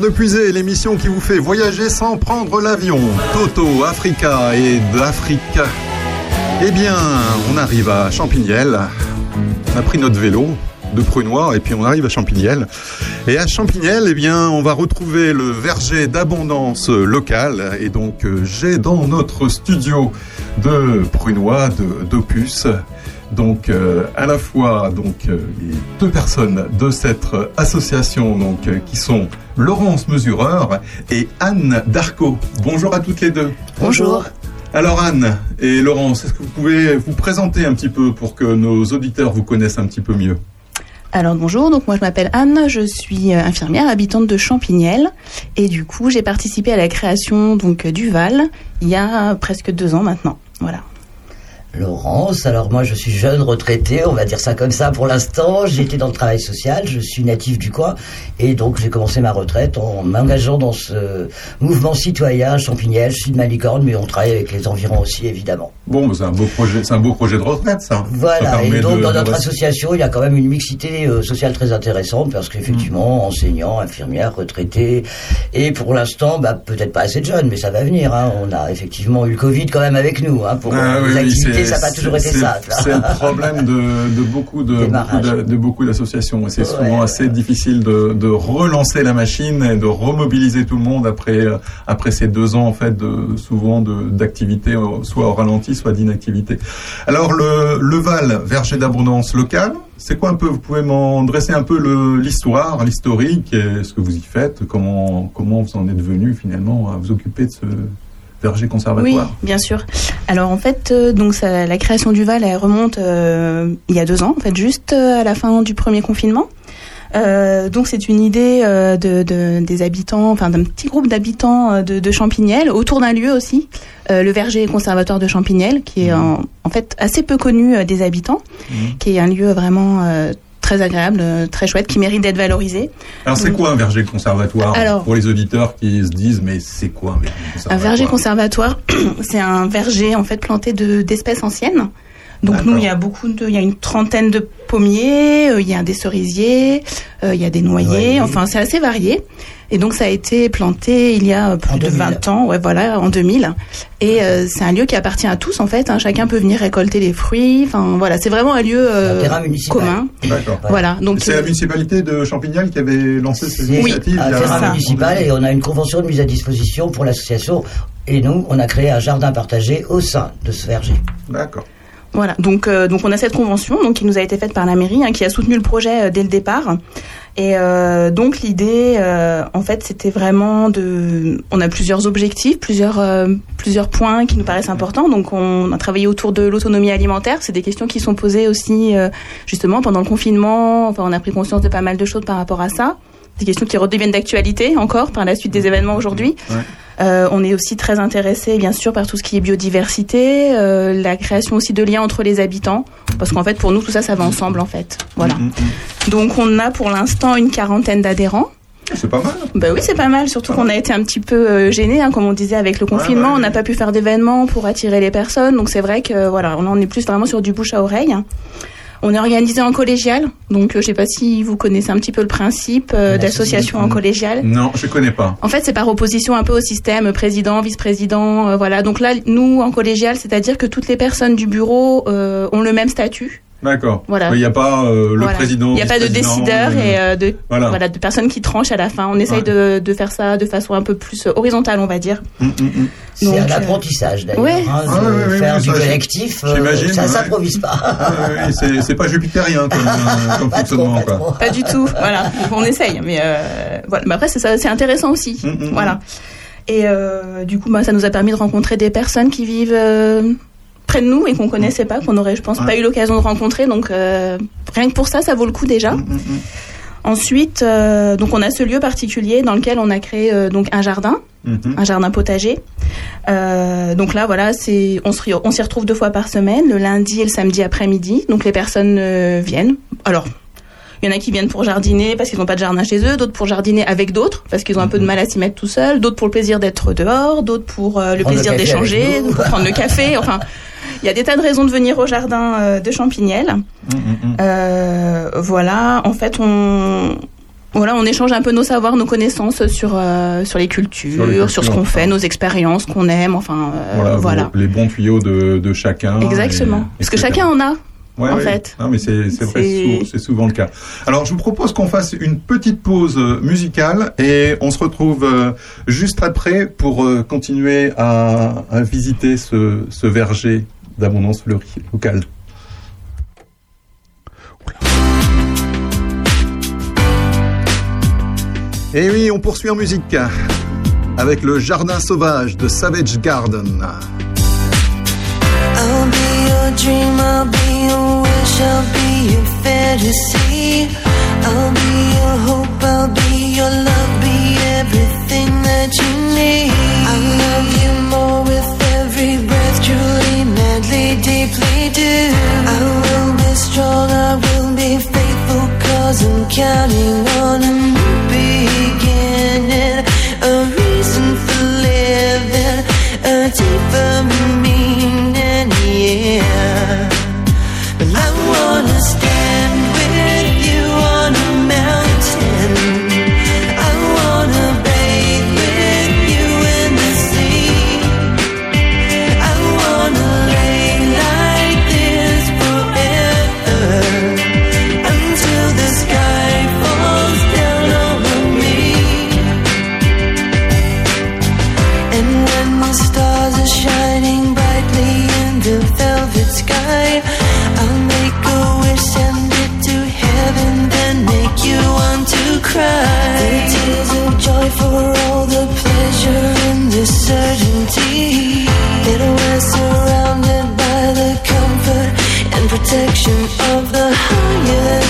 De puisée, l'émission qui vous fait voyager sans prendre l'avion. Toto, Africa et d'Afrique. Eh bien, on arrive à Champignelles. On a pris notre vélo de Prunois et puis on arrive à Champignelles. Et à Champignelles, eh bien, on va retrouver le verger d'abondance locale. Et donc, euh, j'ai dans notre studio de Prunois, de- d'Opus, donc euh, à la fois donc euh, les deux personnes de cette euh, association donc euh, qui sont Laurence Mesureur et Anne Darco. Bonjour à toutes les deux. Bonjour. Alors Anne et Laurence, est-ce que vous pouvez vous présenter un petit peu pour que nos auditeurs vous connaissent un petit peu mieux? Alors bonjour, donc moi je m'appelle Anne, je suis infirmière habitante de Champignelles et du coup j'ai participé à la création donc du Val il y a presque deux ans maintenant. Voilà. Laurence. Alors moi, je suis jeune retraité, on va dire ça comme ça pour l'instant. J'ai été dans le travail social, je suis natif du coin, et donc j'ai commencé ma retraite en m'engageant dans ce mouvement citoyen Champignelles. Je suis de Malicorne, mais on travaille avec les environs aussi, évidemment. Bon, c'est un beau projet, c'est un beau projet de retraite, ça. Voilà, et donc de- dans notre association, il y a quand même une mixité euh, sociale très intéressante parce qu'effectivement, enseignants, infirmières, retraités, et pour l'instant, bah, peut-être pas assez de jeunes, mais ça va venir. Hein. On a effectivement eu le Covid quand même avec nous. Hein, pour Ah les oui, activités, c'est- ça n'a pas toujours été simple. C'est le problème de, de beaucoup de, beaucoup de, de beaucoup d'associations. C'est souvent assez difficile de, de relancer la machine et de remobiliser tout le monde après après ces deux ans en fait de souvent de d'activité euh, soit au ralenti, soit d'inactivité. Alors le le Val, verger d'abondance locale. C'est quoi un peu? Vous pouvez m'en dresser un peu l'histoire, l'historique, ce que vous y faites, comment comment vous en êtes venu finalement à vous occuper de ce verger Oui, conservatoire. bien sûr. Alors en fait, euh, donc ça- la création du Val, elle remonte euh, il y a deux ans, en fait, juste euh, à la fin du premier confinement. Euh, donc c'est une idée euh, de, de- des habitants, enfin d'un petit groupe d'habitants de, de Champignelles, autour d'un lieu aussi, euh, le verger conservatoire de Champignelles, qui est en, en fait assez peu connu des habitants, qui est un lieu vraiment très agréable, euh, très chouette, qui mérite d'être valorisé. Alors c'est quoi un verger conservatoire Alors- pour les auditeurs qui se disent mais c'est quoi un verger Un conservatoire? verger conservatoire, c'est un verger en fait planté de d'espèces anciennes. Donc nous, il y a beaucoup de, il y a une trentaine de pommiers, euh, il y a des cerisiers, euh, il y a des noyers, enfin c'est assez varié. Et donc ça a été planté il y a plus de 20 ans, ouais voilà, en 2000. Et euh, c'est un lieu qui appartient à tous en fait. hein. Chacun peut venir récolter les fruits. Enfin voilà, c'est vraiment un lieu euh, terrain municipal. commun. D'accord. Voilà, donc c'est euh, la municipalité de Champignelles qui avait lancé cette Oui, initiative. un il y a- terrain municipal et on a une convention de mise à disposition pour l'association. Et nous, on a créé un jardin partagé au sein de ce verger. D'accord. Voilà, donc, euh, donc on a cette convention donc, qui nous a été faite par la mairie, hein, qui a soutenu le projet euh, dès le départ. Et euh, donc l'idée, euh, en fait, c'était vraiment de... On a plusieurs objectifs, plusieurs, euh, plusieurs points qui nous paraissent importants. Donc on a travaillé autour de l'autonomie alimentaire. C'est des questions qui sont posées aussi euh, justement pendant le confinement. Enfin, on a pris conscience de pas mal de choses par rapport à ça. Des questions qui redeviennent d'actualité encore par la suite des événements aujourd'hui. Euh, on est aussi très intéressé, bien sûr, par tout ce qui est biodiversité, euh, la création aussi de liens entre les habitants, parce qu'en fait, pour nous, tout ça, ça va ensemble, en fait. Voilà. Donc, on a pour l'instant une quarantaine d'adhérents. C'est pas mal. Bah oui, c'est pas mal, surtout qu'on a été un petit peu euh, gênés, hein, comme on disait avec le confinement, on n'a pas pu faire d'événements pour attirer les personnes, donc c'est vrai que voilà, on en est plus vraiment sur du bouche à oreille. On est organisé en collégial, donc euh, je sais pas si vous connaissez un petit peu le principe euh, d'association en collégial. Non, je connais pas. En fait, c'est par opposition un peu au système président, vice-président, euh, voilà. Donc là, nous, en collégial, c'est-à-dire que toutes les personnes du bureau euh, ont le même statut. D'accord. Voilà. Il n'y a pas euh, le Voilà. président. Il n'y a pas de décideur euh, et euh, de, Voilà. voilà. de personnes qui tranchent à la fin. On essaye de, de faire ça de façon un peu plus euh, horizontale, on va dire. C'est Donc, un euh, apprentissage d'ailleurs. ouais. hein, Ah, oui, oui, faire oui, du ça, collectif, euh, j'imagine, ça ouais. s'improvise pas. C'est- c'est pas jupitérien comme, euh, comme fonctionnement. quoi. Pas du tout. Voilà. Donc, on essaye, mais euh, voilà. Mais après, c'est ça, c'est intéressant aussi. Mm, Voilà. Et euh, du coup, bah, ça nous a permis de rencontrer des personnes qui vivent euh, près de nous et qu'on connaissait pas, qu'on aurait, je pense, pas eu l'occasion de rencontrer. Donc, euh, rien que pour ça, ça vaut le coup déjà. Ensuite, euh, donc on a ce lieu particulier dans lequel on a créé euh, donc un jardin, Mhm. un jardin potager. Euh, donc là, voilà, c'est on s'y retrouve deux fois par semaine, le lundi et le samedi après-midi. Donc les personnes viennent. Alors. Il y en a qui viennent pour jardiner parce qu'ils n'ont pas de jardin chez eux, d'autres pour jardiner avec d'autres parce qu'ils ont un peu de mal à s'y mettre tout seuls, d'autres pour le plaisir d'être dehors, d'autres pour euh, le Prendre plaisir d'échanger, pour prendre le café. Enfin, il y a des tas de raisons de venir au jardin euh, de Champignelles. Euh, voilà, en fait, on voilà, on échange un peu nos savoirs, nos connaissances sur sur, sur les cultures, Sur ce qu'on fait, nos expériences qu'on aime, enfin euh, Voilà, les bons tuyaux de, de chacun. Exactement. et- Parce que chacun en a. Ouais, en ouais. fait. Non, mais c'est c'est vrai, C'est- sou- c'est souvent le cas. Alors, je vous propose qu'on fasse une petite pause euh, musicale et on se retrouve euh, juste après pour euh, continuer à, à visiter ce, ce verger d'abondance fleurie locale. Et oui, on poursuit en musique avec le jardin sauvage de Savage Garden. I'll be your dream, I'll be your wish, I'll be your fantasy. I'll be your hope, I'll be your love, be everything that you need. I love you more with every breath, truly, madly, deeply do. I will be strong, I will be faithful, cause I'm counting on a new beginning, a reason for living, a deeper cry. The tears of joy for all the pleasure and the certainty that we're surrounded by the comfort and protection of the highest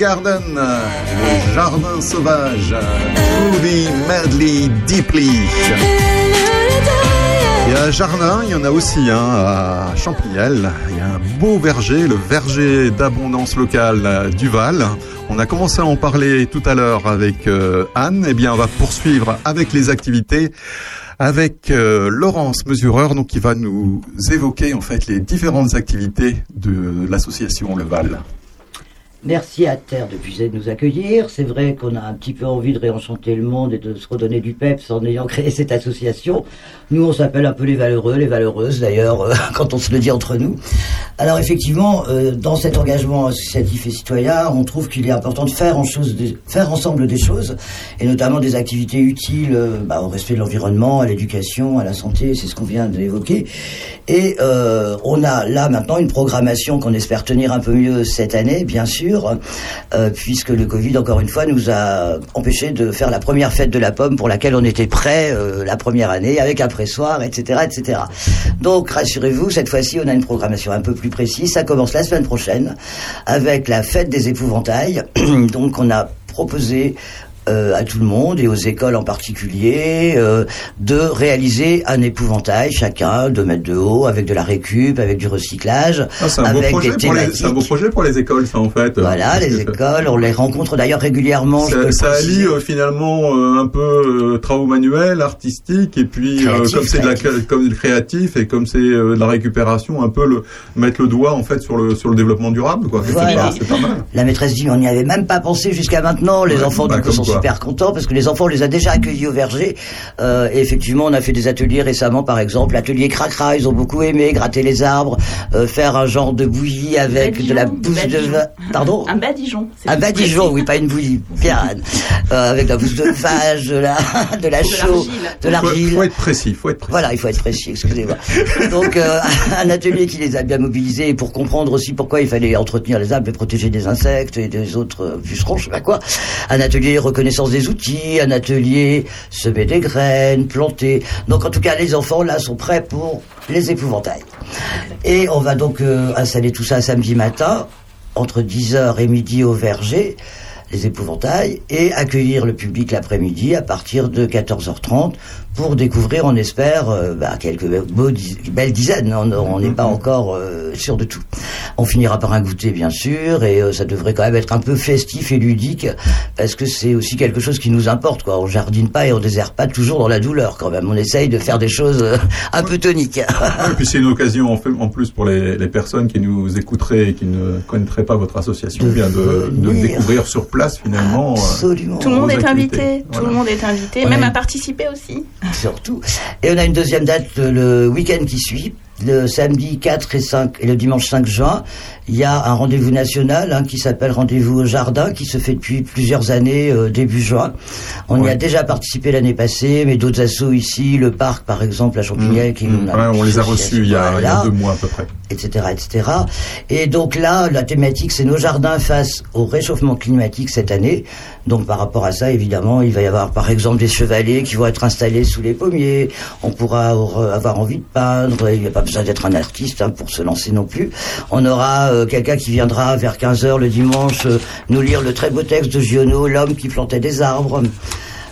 Garden, le jardin sauvage, Truly, Madly, Deeply. Et à Jardin, il y en a aussi un à Champignelles. Il y a un beau verger, le verger d'abondance locale du Val. On a commencé à en parler tout à l'heure avec euh, Anne. Eh bien, on va poursuivre avec les activités avec euh, Laurence Mesureur, donc qui va nous évoquer en fait les différentes activités de l'association Le Val. Merci à Terre de Puiset de nous accueillir. C'est vrai qu'on a un petit peu envie de réenchanter le monde et de se redonner du peps en ayant créé cette association. Nous, on s'appelle un peu les valeureux, les valeureuses d'ailleurs, euh, quand on se le dit entre nous. Alors effectivement, euh, dans cet engagement associatif et citoyen, on trouve qu'il est important de faire, ensemble des choses, et notamment des activités utiles euh, bah, au respect de l'environnement, à l'éducation, à la santé, c'est ce qu'on vient d'évoquer. Et on a là maintenant une programmation qu'on espère tenir un peu mieux cette année, bien sûr, euh, puisque le Covid, encore une fois, nous a empêché de faire la première fête de la pomme pour laquelle on était prêt euh, la première année, avec un pressoir, etc., etc. Donc rassurez-vous, cette fois-ci, on a une programmation un peu plus précise. Ça commence la semaine prochaine avec la fête des épouvantails. Donc on a proposé euh, à tout le monde et aux écoles en particulier euh, de réaliser un épouvantail chacun, deux mètres de haut, avec de la récup, avec du recyclage, Ah, c'est un, beau avec projet des pour les- thématiques. c'est un beau projet pour les écoles, ça, en fait. Voilà, les écoles, on les rencontre d'ailleurs régulièrement. Ça, ça allie euh, finalement un peu travaux manuels, artistiques, et puis Créatif, comme c'est de la comme créatif et comme c'est de la récupération, un peu le mettre le doigt en fait sur le sur le développement durable, quoi. Voilà. pas- C'est pas mal. La maîtresse dit, on n'y avait même pas pensé jusqu'à maintenant, les Ouais, enfants bah, du coup quoi. Super contents parce que les enfants, on les a déjà accueillis au verger. Euh, et effectivement, on a fait des ateliers récemment, par exemple, l'atelier Cracra, ils ont beaucoup aimé, gratter les arbres, euh, faire un genre de bouillie avec de la bouse de vin. Pardon Un badigeon. un badigeon, oui, pas une bouillie, bien, Anne. Euh, avec de la bouse de vache, de la, de la chaux, de l'argile. faut être précis, faut être précis. Voilà, il faut être précis, excusez-moi. Donc, euh, un atelier qui les a bien mobilisés pour comprendre aussi pourquoi il fallait entretenir les arbres et protéger des insectes et des autres pucerons, je sais pas quoi. Un atelier reconnaissance des outils, un atelier semer des graines, planter. Donc, en tout cas, les enfants, là, sont prêts pour les épouvantails. Et on va donc euh, installer tout ça samedi matin, entre 10h et midi au verger les épouvantails et accueillir le public l'après-midi à partir de 14h30 pour découvrir, on espère, euh, bah, quelques beaux belles dizaines. On n'est pas encore euh, sûr de tout. On finira par un goûter, bien sûr, et euh, ça devrait quand même être un peu festif et ludique parce que c'est aussi quelque chose qui nous importe. Quoi. On jardine pas et on désert pas toujours dans la douleur quand même. On essaye de faire des choses euh, un peu toniques. Et puis c'est une occasion en, fait- en plus pour les, les personnes qui nous écouteraient et qui ne connaîtraient pas votre association, bien de, de venir. découvrir sur place finalement. euh, Absolument. Tout le monde est activités. invité. Tout le monde est invité, On même à participer aussi. surtout. Et on a une deuxième date euh, le week-end qui suit. Le samedi 4 et 5 et le dimanche 5 juin, il y a un rendez-vous national hein, qui s'appelle Rendez-vous au Jardin, qui se fait depuis plusieurs années, euh, début juin. On y a déjà participé l'année passée, mais d'autres assos ici, le parc par exemple, à Champigny, qui Mmh, ouais, on les a reçus il y a, il y a Voilà deux mois à peu près. Etc.. Et donc là, la thématique, c'est nos jardins face au réchauffement climatique cette année. Donc par rapport à ça, évidemment, il va y avoir par exemple des chevalets qui vont être installés sous les pommiers. On pourra aura- avoir envie de peindre. Il n'y a pas besoin d'être un artiste hein, pour se lancer non plus. On aura euh, quelqu'un qui viendra vers 15h le dimanche euh, nous lire le très beau texte de Giono, L'homme qui plantait des arbres.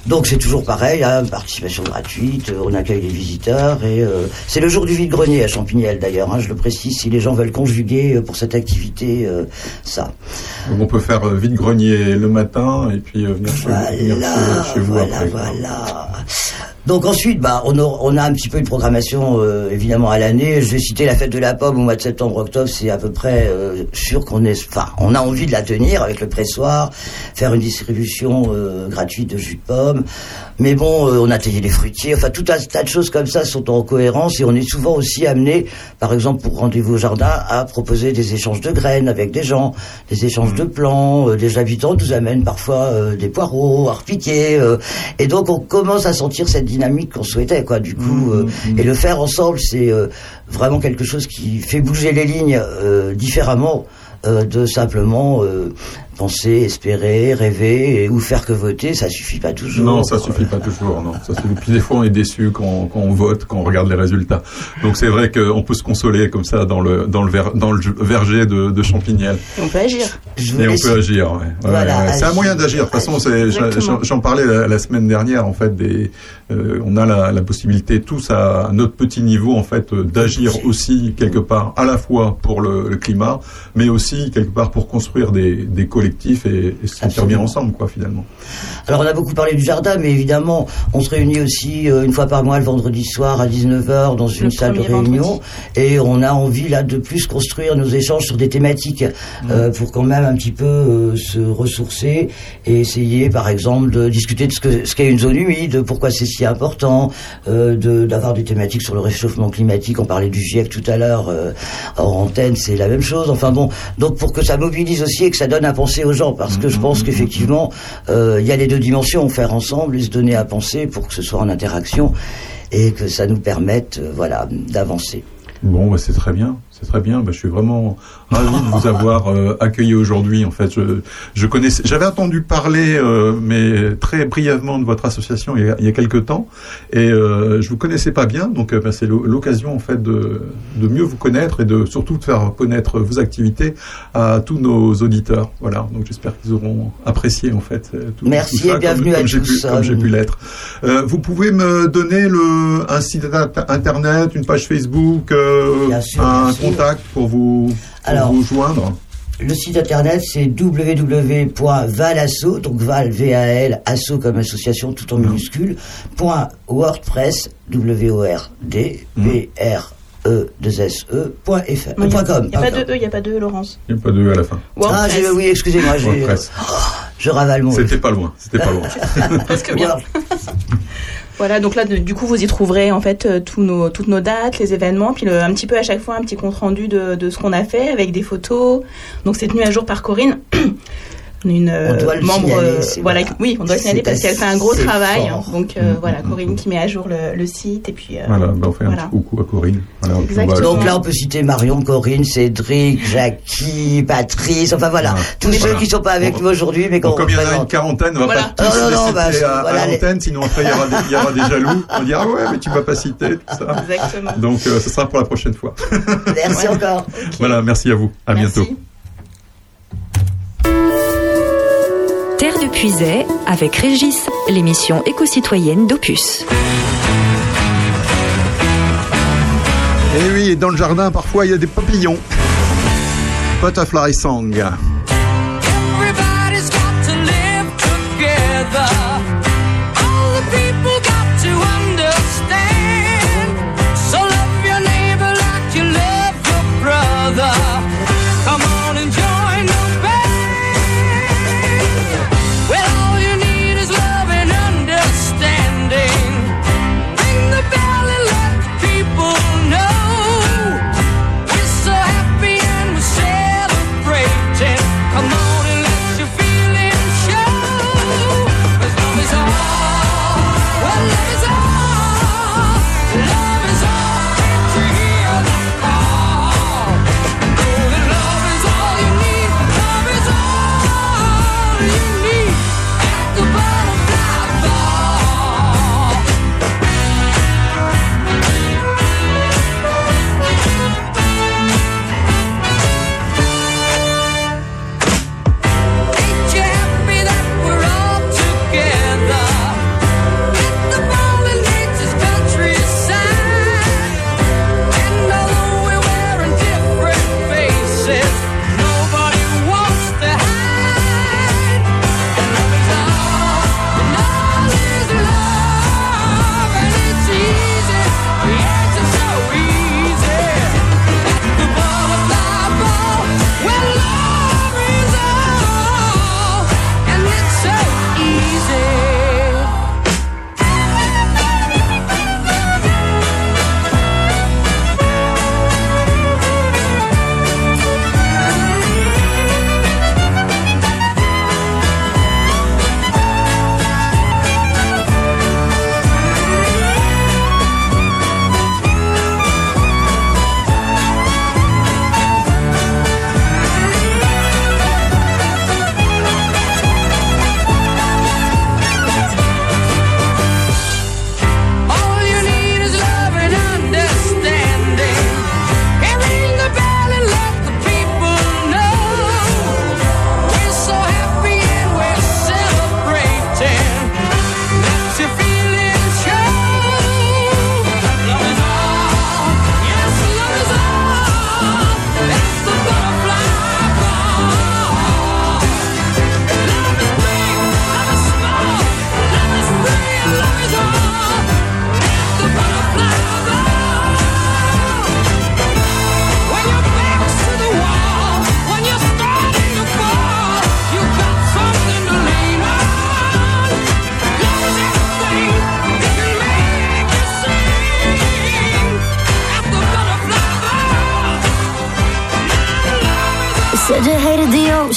Donc c'est toujours pareil, hein, participation gratuite, euh, on accueille les visiteurs et euh, c'est le jour du vide-grenier à Champignelles d'ailleurs, hein, je le précise si les gens veulent conjuguer euh, pour cette activité euh, ça. Donc on peut faire euh, vide grenier le matin et puis euh, venir chez, venir chez- chez vous voilà, après. voilà. Donc ensuite, bah, on, a, un petit peu une programmation euh, évidemment à l'année. Je vais citer la fête de la pomme au mois de septembre-octobre. C'est à peu près euh, sûr qu'on est, enfin, on a envie de la tenir avec le pressoir, faire une distribution euh, gratuite de jus de pomme. Mais bon, euh, on a taillé les fruitiers. Enfin, tout un tas de choses comme ça sont en cohérence et on est souvent aussi amené, par exemple pour rendez-vous au jardin, à proposer des échanges de graines avec des gens, des échanges de plants. Euh, des habitants nous amènent parfois euh, des poireaux, arpiquiers. euh, et donc on commence à sentir cette dynamique qu'on souhaitait, quoi. Du coup, euh, et le faire ensemble, c'est euh, vraiment quelque chose qui fait bouger les lignes euh, différemment euh, de simplement euh, penser, espérer, rêver et, ou faire que voter. Ça suffit pas toujours. Non, ça suffit pas toujours. Non, ça suffit. Puis des fois, on est déçu quand, quand on vote, quand on regarde les résultats. Donc c'est vrai qu'on peut se consoler comme ça dans le dans le ver- dans le verger de, de Champignelles. On peut agir. Et on peut agir. ouais. Ouais, Voilà, ouais. C'est un moyen d'agir. De toute façon, c'est- j'en- parlais la, la semaine dernière. En fait, des, euh, on a la, la possibilité tous à notre petit niveau, en fait, euh, d'agir aussi quelque part, à la fois pour le, le climat, mais aussi quelque part pour construire des, des collectifs et, et se sentir bien ensemble, quoi, finalement. Alors on a beaucoup parlé du jardin, mais évidemment, on se réunit aussi euh, une fois par mois le vendredi soir à 19h dans une Le salle de réunion. Et on a envie là de plus construire nos échanges sur des thématiques euh, pour quand même un petit peu euh, se ressourcer et essayer par exemple de discuter de ce que ce qu'est une zone humide, pourquoi c'est si important, euh, de- d'avoir des thématiques sur le réchauffement climatique. On parlait du GIEC tout à l'heure, euh, hors antenne, c'est la même chose. Enfin bon, donc pour que ça mobilise aussi et que ça donne à penser aux gens, parce que je pense qu'effectivement, euh, il y a les deux dimensions, faire ensemble et se donner à penser pour que ce soit en interaction et que ça nous permette, euh, voilà, d'avancer. Bon, bah, c'est très bien. C'est très bien. Bah, je suis vraiment ravi de vous avoir euh, accueilli aujourd'hui. En fait, je, je connaissais, j'avais entendu parler, euh, mais très brièvement de votre association il y a, il y a quelques temps, et euh, je vous connaissais pas bien. Donc, bah, c'est l'o- l'occasion en fait de, de mieux vous connaître et de surtout de faire connaître vos activités à tous nos auditeurs. Voilà. Donc, j'espère qu'ils auront apprécié en fait. euh, Tout, Merci tout ça, et bienvenue comme, à comme tous. pu, comme j'ai pu l'être. Euh, vous pouvez me donner le un site int- internet, une page Facebook, euh, sûr, un contact pour vous, Alors, vous joindre. Le site internet, c'est www.valasso, donc Val, V-A-L, asso comme association, tout en minuscule, point WordPress, W-O-R-D, B-R-E-2-S-E, point fr, Non, point com. Il n'y a pas de E, il n'y a pas de E, Laurence. Il n'y a pas de E à la fin. Ah, oui, excusez-moi, j'ai- WordPress. Je Je ravale mon. C'était pas loin, c'était pas loin. Presque bien. Voilà, donc là, du coup, vous y trouverez en fait euh, toutes nos dates, les événements, puis le- un petit peu à chaque fois un petit compte rendu de, de ce qu'on a fait avec des photos. Donc c'est tenu à jour par Corinne. Une euh, On doit le membre, signaler, euh, voilà, oui, on doit signaler parce qu'elle fait un gros travail. fort. Donc euh, Mm, voilà, mm, Corinne qui met à jour le, le site et puis. euh, Voilà, bah, on fait un petit coucou à Corinne. Voilà, Exactement. Donc là, on peut citer Marion, Corinne, Cédric, Jackie, Patrice, enfin voilà, tous ceux Voilà. qui sont pas avec nous aujourd'hui, mais comme il y en a une quarantaine, on va Voilà. pas tous Non, non, les citer bah, je- à, à les- l'antenne, sinon après il y aura des, il y aura des jaloux. On dira ah ouais, mais tu m'as pas cité tout ça. Exactement. Donc ce sera pour la prochaine fois. Merci encore. Voilà, merci à vous. À bientôt. Puisay avec Régis, l'émission éco-citoyenne d'Opus. Et oui, dans le jardin, parfois il y a des papillons. Butterfly Song.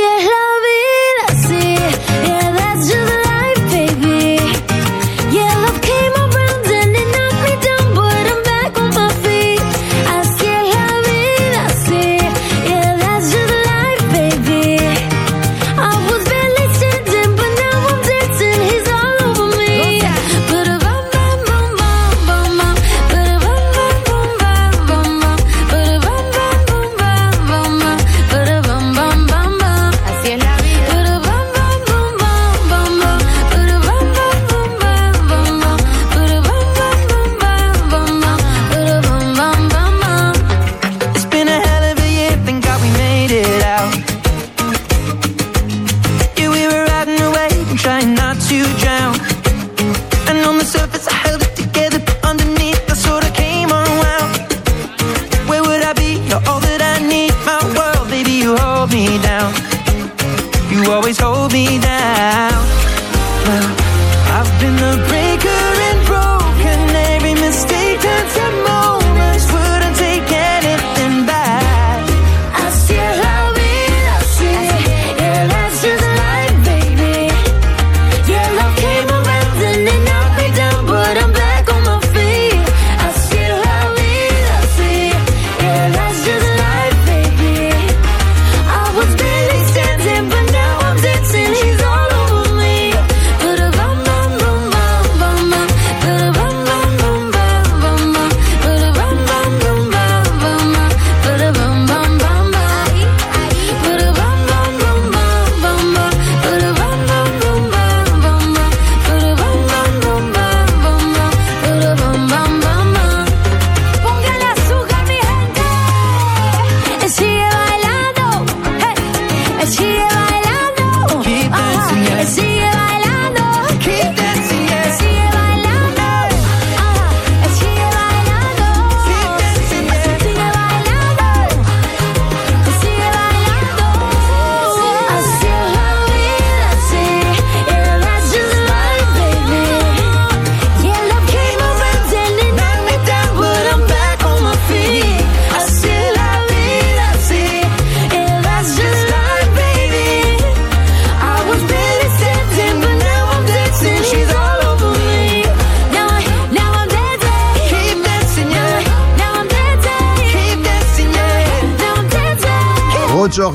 Yeah.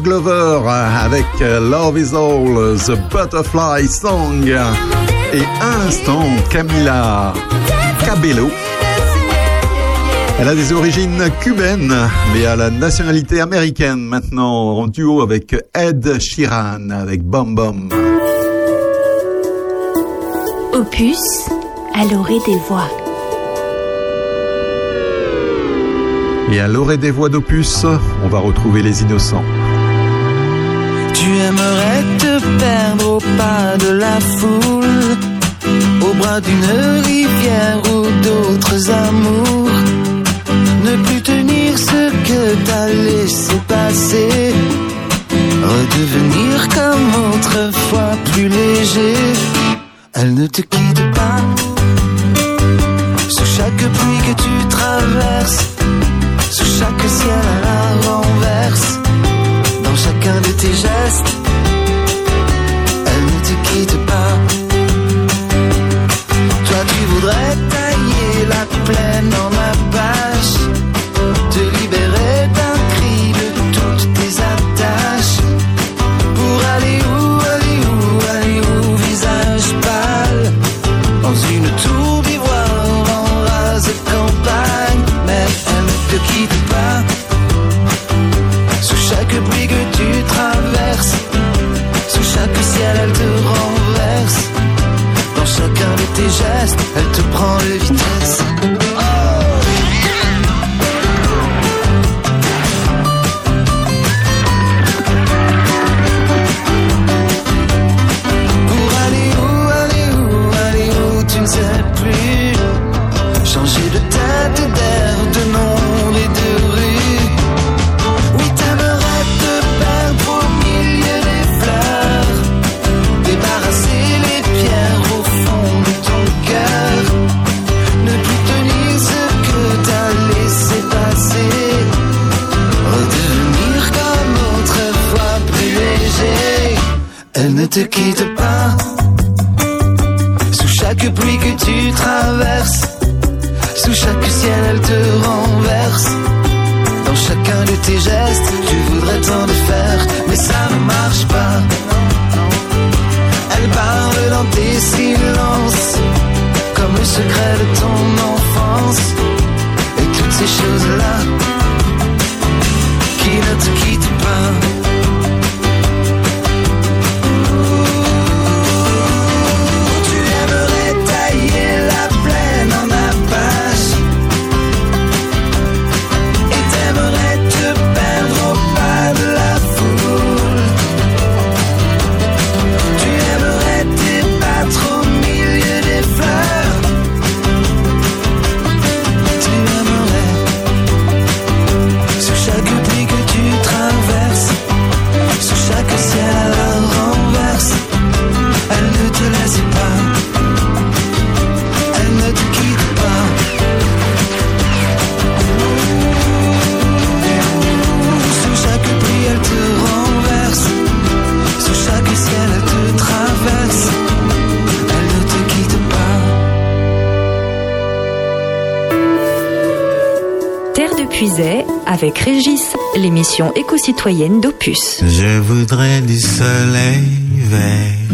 Glover euh, avec euh, Love is All, The Butterfly Song. Et à l'instant, Camila Cabello. Elle a des origines cubaines, mais a la nationalité américaine maintenant, en duo avec Ed Sheeran, avec Bom Opus, à l'orée des voix. Et à l'orée des voix d'Opus, on va retrouver les innocents. Tu aimerais te perdre au pas de la foule, au bras d'une rivière ou d'autres amours. Ne plus tenir ce que t'as laissé passer, redevenir comme autrefois plus léger. Elle ne te quitte pas. Sous chaque pluie que tu traverses, sous chaque ciel à la renverse chacun de tes gestes. Elle ne te quitte pas. Toi, tu voudrais tailler la plaine en ma bâche. Qui te quitte. Sous chaque pluie que tu traverses. Avec Régis, l'émission éco-citoyenne d'Opus. Je voudrais du soleil vert,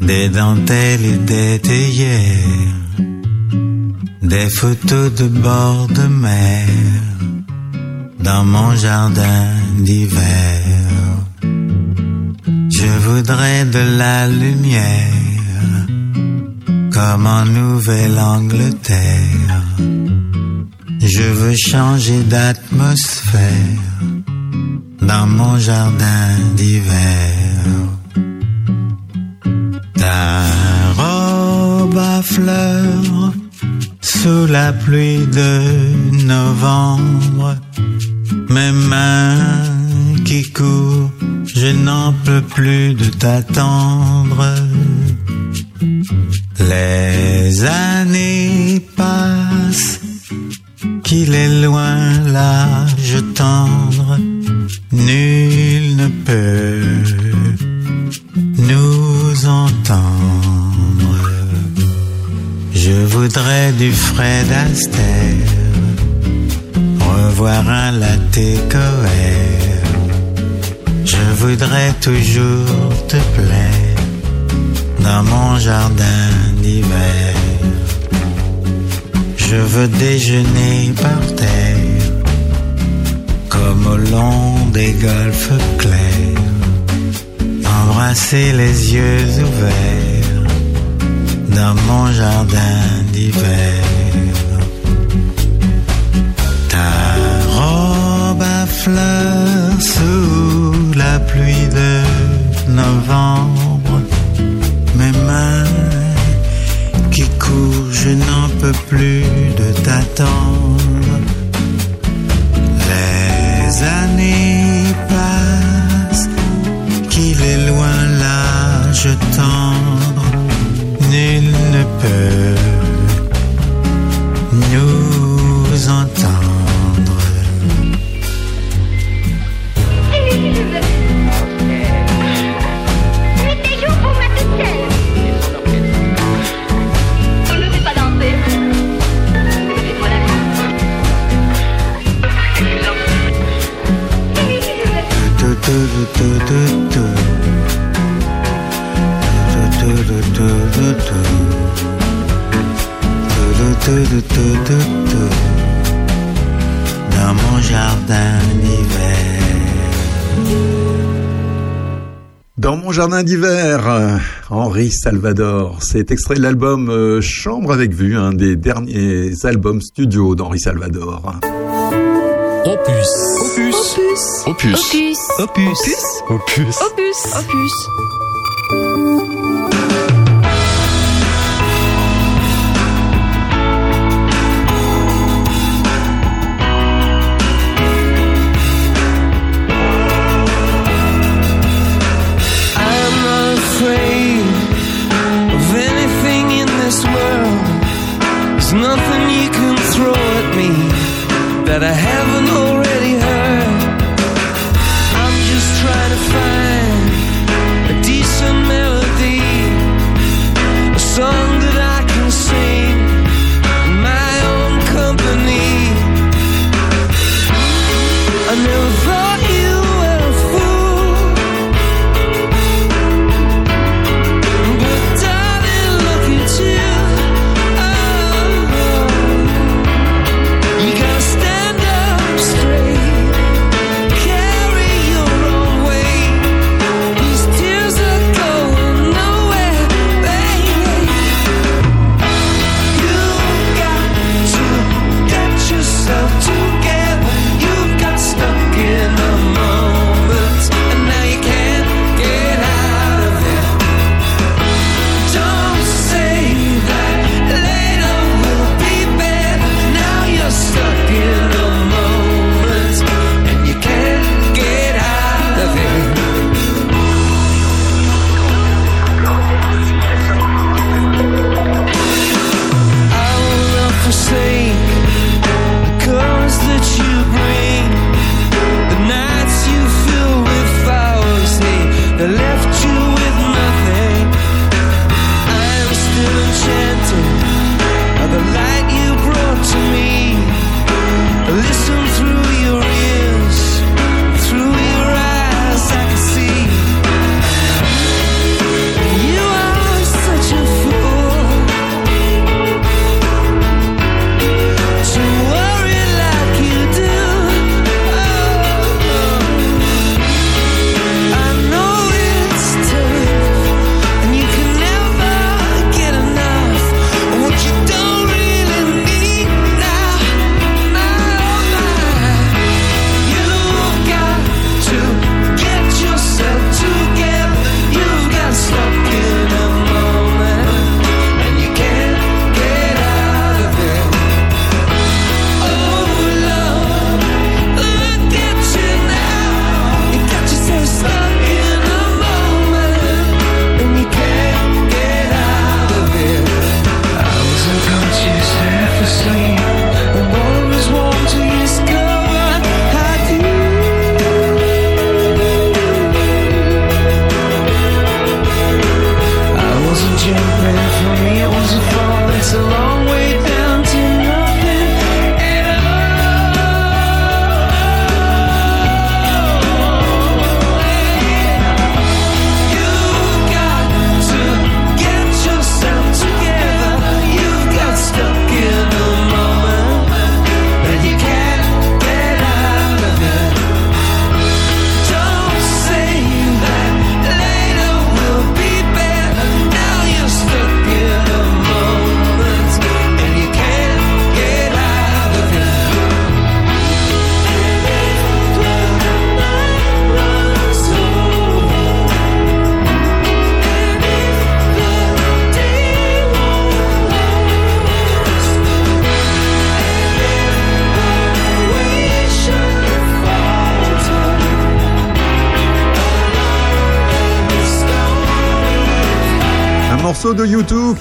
des dentelles et des théières, des photos de bord de mer dans mon jardin d'hiver. Je voudrais de la lumière comme en Nouvelle-Angleterre. Je veux changer d'atmosphère dans mon jardin d'hiver. Ta robe à fleurs sous la pluie de novembre, mes mains qui courent, je n'en peux plus de t'attendre. Les années passent, qu'il est loin l'âge tendre, nul ne peut nous entendre. Je voudrais du Fred Astaire, revoir un latte. Je voudrais toujours te plaire dans mon jardin d'hiver. Je veux déjeuner par terre, comme au long des golfes clairs, embrasser les yeux ouverts dans mon jardin d'hiver. Ta robe à fleurs sous la pluie de novembre, mes mains je n'en peux plus de t'attendre. Les années passent, qu'il est loin l'âge tendre, nul ne peut Dans mon jardin d'hiver. Dans mon jardin d'hiver, Henri Salvador. C'est extrait de l'album euh, Chambre avec vue, un des derniers albums studio d'Henri Salvador. Opus. Opus. Opus. Opus. Opus. Opus. Opus. Opus.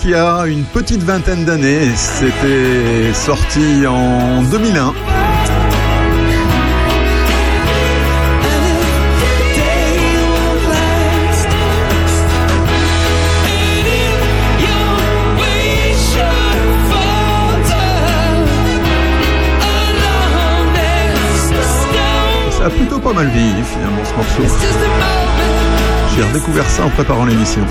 U2 qui a une petite vingtaine d'années. C'était sorti en 2001. Ça a plutôt pas mal vieilli finalement ce morceau. J'ai redécouvert ça en préparant l'émission.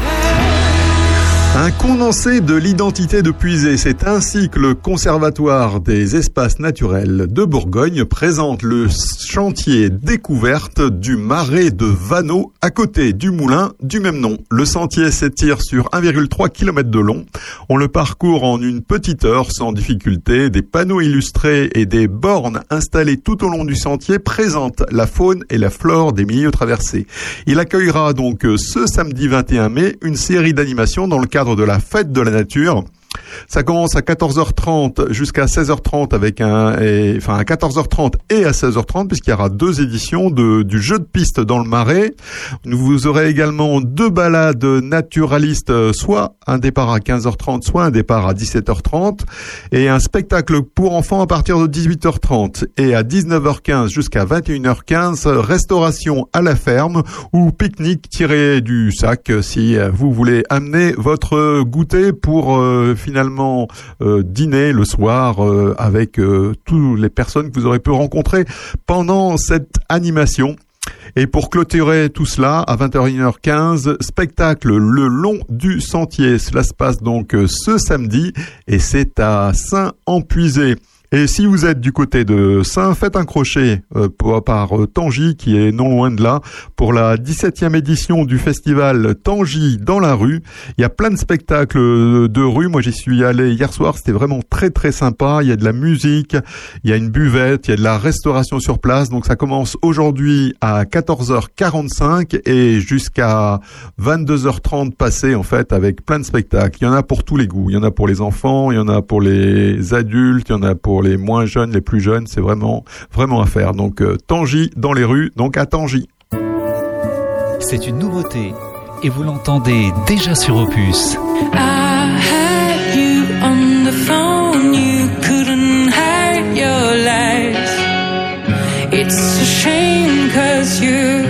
Un condensé de l'identité de Puisé, c'est ainsi que le Conservatoire des espaces naturels de Bourgogne présente le chantier découverte du marais de Vanneau à côté du moulin du même nom. Le sentier s'étire sur 1,3 km de long. On le parcourt en une petite heure sans difficulté. Des panneaux illustrés et des bornes installées tout au long du sentier présentent la faune et la flore des milieux traversés. Il accueillera donc ce samedi 21 mai une série d'animations dans le cadre de la fête de la nature. Ça commence à 14h30 jusqu'à 16h30 avec un, et- enfin à 14h30 et à 16h30 puisqu'il y aura deux éditions de, du jeu de piste dans le Marais. Vous aurez également deux balades naturalistes, soit un départ à 15h30, soit un départ à 17h30 et un spectacle pour enfants à partir de 18h30 et à 19h15 jusqu'à 21h15, restauration à la ferme ou pique-nique tiré du sac si vous voulez amener votre goûter pour euh, finalement euh, dîner le soir euh, avec euh, toutes les personnes que vous aurez pu rencontrer pendant cette animation. Et pour clôturer tout cela, à 21h15, spectacle Le Long du Sentier. Cela se passe donc ce samedi et c'est à Saint-Empuisé. Et si vous êtes du côté de Saint, faites un crochet euh, par euh, Tangy, qui est non loin de là, pour la 17e édition du festival Tangy dans la rue. Il y a plein de spectacles euh, de rue. Moi, j'y suis allé hier soir. C'était vraiment très très sympa. Il y a de la musique, il y a une buvette, il y a de la restauration sur place. Donc ça commence aujourd'hui à 14h45 et jusqu'à 22h30 passé en fait avec plein de spectacles. Il y en a pour tous les goûts. Il y en a pour les enfants, il y en a pour les adultes, il y en a pour les moins jeunes, les plus jeunes. C'est vraiment vraiment à faire. Donc euh, Tangy dans les rues, donc à Tangy. C'est une nouveauté et vous l'entendez déjà sur Opus. I had you on the phone, you couldn't hide your lies. It's a shame cause you're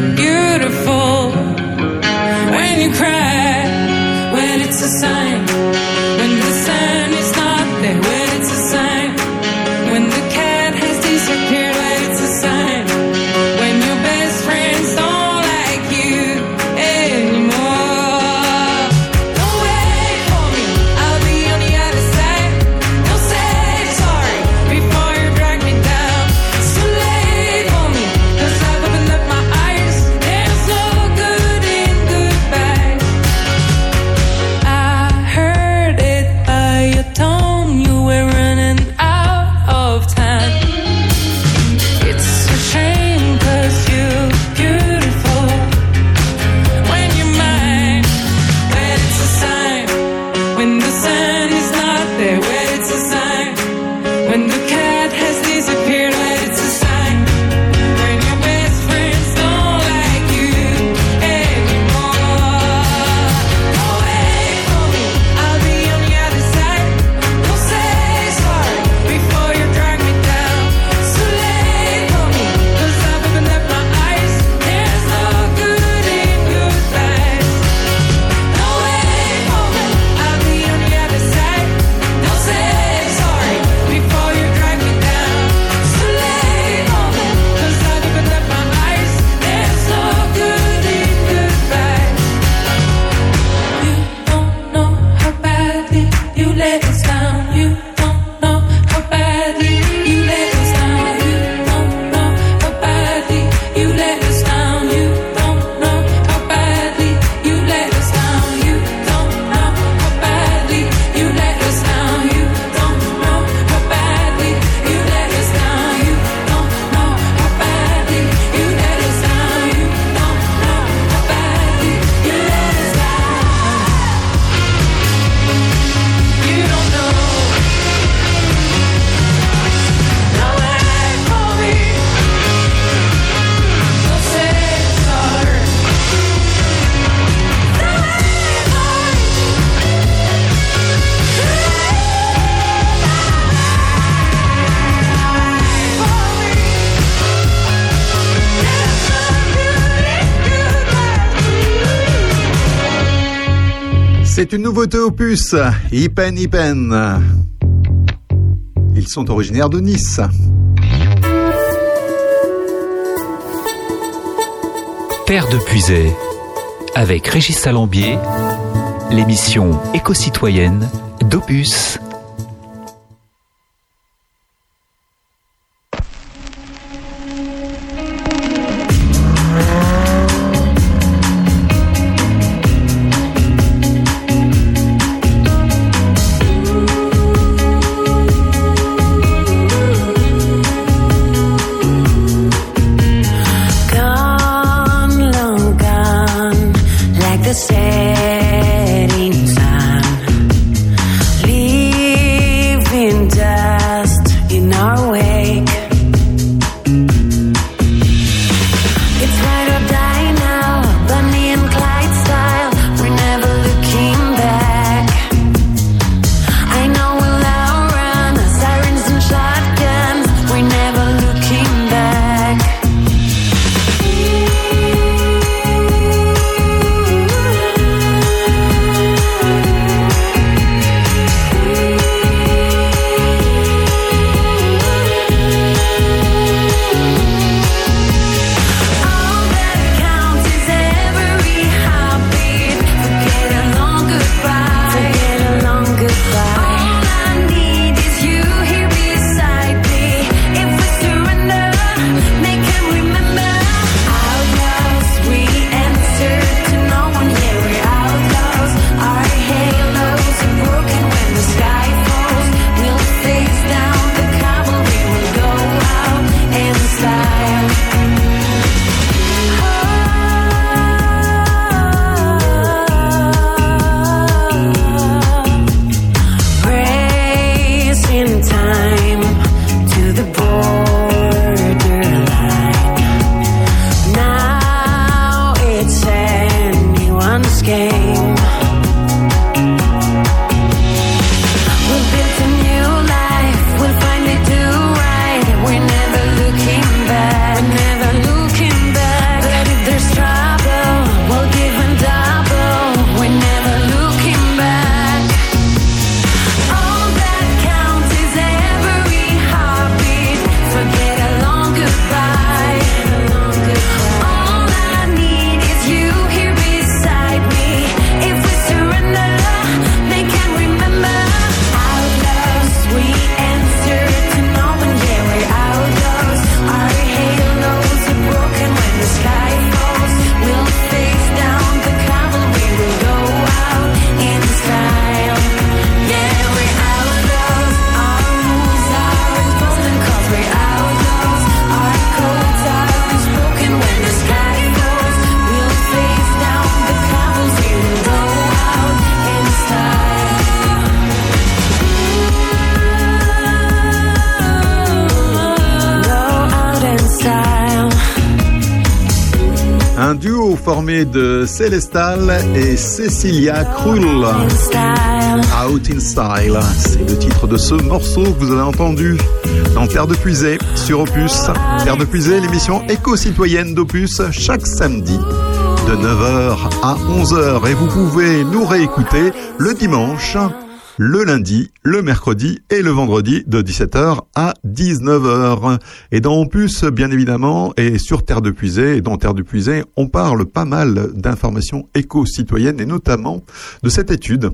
Opus, Ipen Ipen. Ils sont originaires de Nice. Terre de Puisay, avec Régis Salambier, l'émission éco-citoyenne d'Opus. Un duo formé de Célestal et Cecilia Krull. Out in Style, c'est le titre de ce morceau que vous avez entendu dans Terre de Puisée sur Opus. Terre de Puisée, l'émission éco-citoyenne d'Opus chaque samedi de 9h à 11h. Et vous pouvez nous réécouter le dimanche, le lundi, le mercredi et le vendredi de 17h à 19h. Et dans Opus, bien évidemment, et sur Terre de Puisée, dans Terre de Puisée, on parle pas mal d'informations éco-citoyennes et notamment de cette étude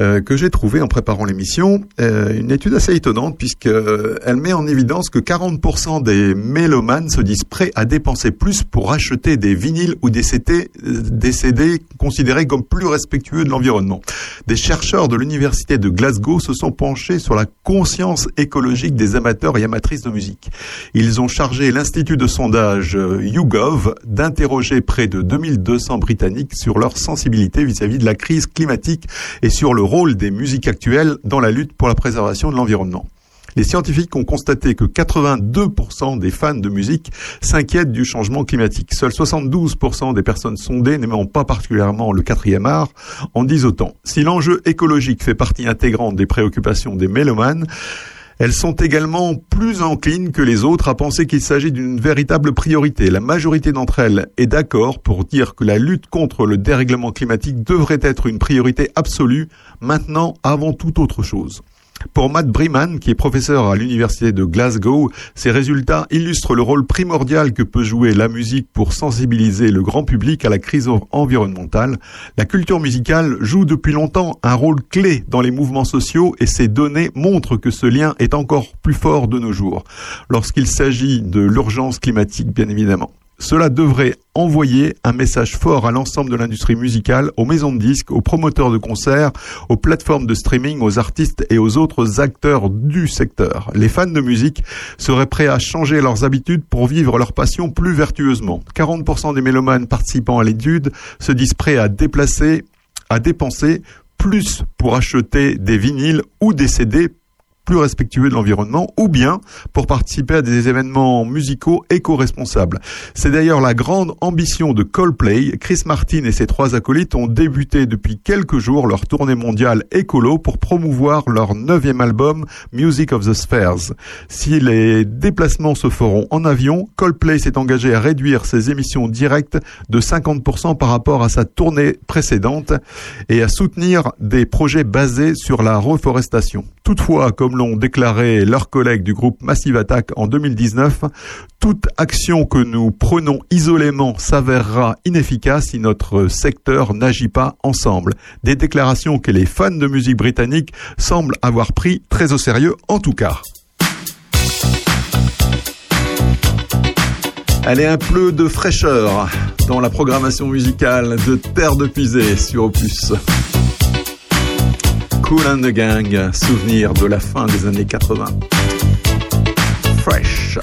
euh, que j'ai trouvée en préparant l'émission. Euh, une étude assez étonnante puisque euh, met en évidence que 40% des mélomanes se disent prêts à dépenser plus pour acheter des vinyles ou des CD, des CD considérés comme plus respectueux de l'environnement. Des chercheurs de l'université de Glasgow se sont penchés sur la conscience écologique des amateurs et amatrices de musique. Ils ont chargé l'Institut de sondage euh, YouGov d'interroger près de 2200 Britanniques sur leur sensibilité vis-à-vis de la crise climatique et sur le rôle des musiques actuelles dans la lutte pour la préservation de l'environnement. Les scientifiques ont constaté que 82% des fans de musique s'inquiètent du changement climatique. Seuls 72% des personnes sondées n'aimant pas particulièrement le quatrième art en disent autant. Si l'enjeu écologique fait partie intégrante des préoccupations des mélomanes, Elles sont également plus enclines que les autres à penser qu'il s'agit d'une véritable priorité. La majorité d'entre elles est d'accord pour dire que la lutte contre le dérèglement climatique devrait être une priorité absolue maintenant avant toute autre chose. Pour Matt Briman, qui est professeur à l'université de Glasgow, ces résultats illustrent le rôle primordial que peut jouer la musique pour sensibiliser le grand public à la crise en- environnementale. La culture musicale joue depuis longtemps un rôle clé dans les mouvements sociaux et ces données montrent que ce lien est encore plus fort de nos jours, lorsqu'il s'agit de l'urgence climatique bien évidemment. Cela devrait envoyer un message fort à l'ensemble de l'industrie musicale, aux maisons de disques, aux promoteurs de concerts, aux plateformes de streaming, aux artistes et aux autres acteurs du secteur. Les fans de musique seraient prêts à changer leurs habitudes pour vivre leur passion plus vertueusement. 40% des mélomanes participant à l'étude se disent prêts à déplacer, à dépenser plus pour acheter des vinyles ou des CD plus respectueux de l'environnement ou bien pour participer à des événements musicaux éco-responsables. C'est d'ailleurs la grande ambition de Coldplay. Chris Martin et ses trois acolytes ont débuté depuis quelques jours leur tournée mondiale écolo pour promouvoir leur neuvième album Music of the Spheres. Si les déplacements se feront en avion, Coldplay s'est engagé à réduire ses émissions directes de 50% par rapport à sa tournée précédente et à soutenir des projets basés sur la reforestation. Toutefois, comme l'ont déclaré leurs collègues du groupe Massive Attack en 2019, toute action que nous prenons isolément s'avérera inefficace si notre secteur n'agit pas ensemble. Des déclarations que les fans de musique britannique semblent avoir pris très au sérieux en tout cas. Allez, un peu de fraîcheur dans la programmation musicale de Terre de Puisée sur Opus. Cool and the Gang, souvenir de la fin des années 80. Fresh.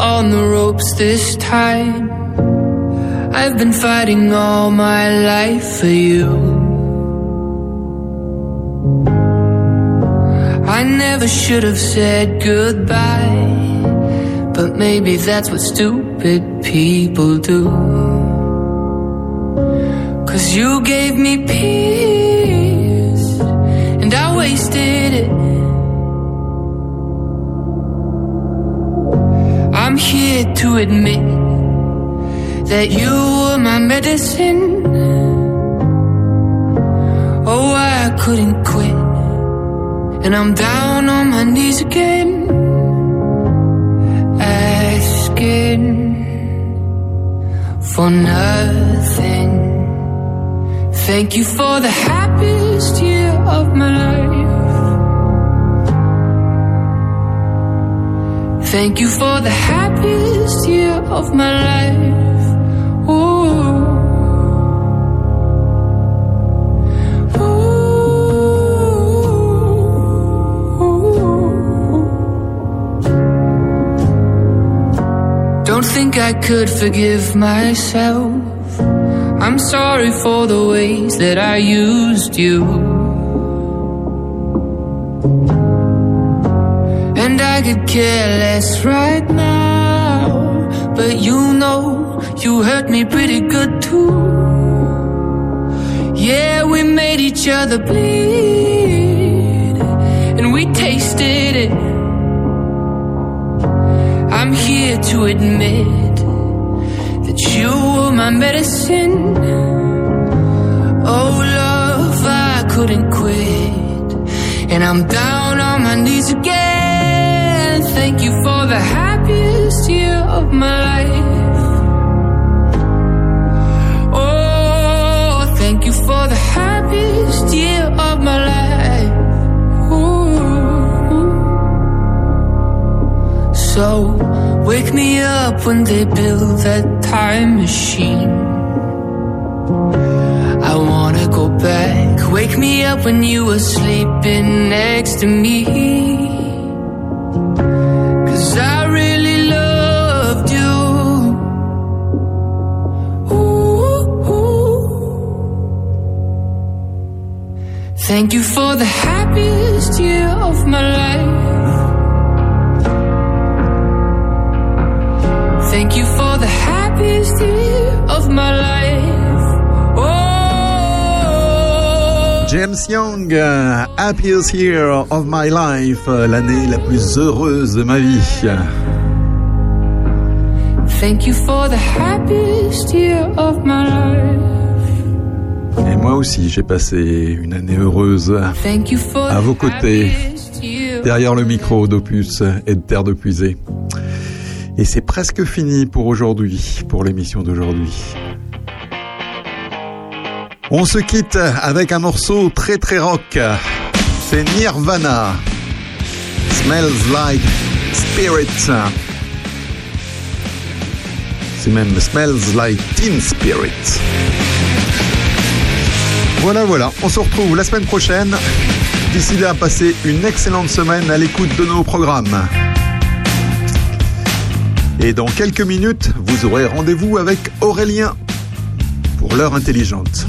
On the ropes this time. I've been fighting all my life for you. I never should have said goodbye, but maybe that's what stupid people do. Cause you gave me peace, and I wasted it. I'm here to admit that you were my medicine. Oh, I couldn't quit. And I'm down on my knees again, asking for nothing. Thank you for the happiest year of my life. Thank you for the happiest year of my life. Ooh. Don't think I could forgive myself. I'm sorry for the ways that I used you. I could care less right now. But you know, you hurt me pretty good too. Yeah, we made each other bleed. And we tasted it. I'm here to admit that you were my medicine. Oh, love, I couldn't quit. And I'm down on my knees again. Thank you for the happiest year of my life. Oh, thank you for the happiest year of my life. So, wake me up when they build that time machine. I wanna go back. Wake me up when you were sleeping next to me. Thank you for the happiest year of my life. Thank you for the happiest year of my life. Oh. James Young, euh, Happiest Year of My Life, euh, l'année la plus heureuse de ma vie. Thank you for the happiest year of my life. Moi aussi, j'ai passé une année heureuse à vos côtés, derrière le micro d'Opus et de Terre de Puisée. Et c'est presque fini pour aujourd'hui, pour l'émission d'aujourd'hui. On se quitte avec un morceau très très rock. C'est Nirvana. Smells like spirit. C'est même Smells like teen spirit. Voilà, voilà. On se retrouve la semaine prochaine. D'ici là, passez une excellente semaine à l'écoute de nos programmes. Et dans quelques minutes, vous aurez rendez-vous avec Aurélien pour l'heure intelligente.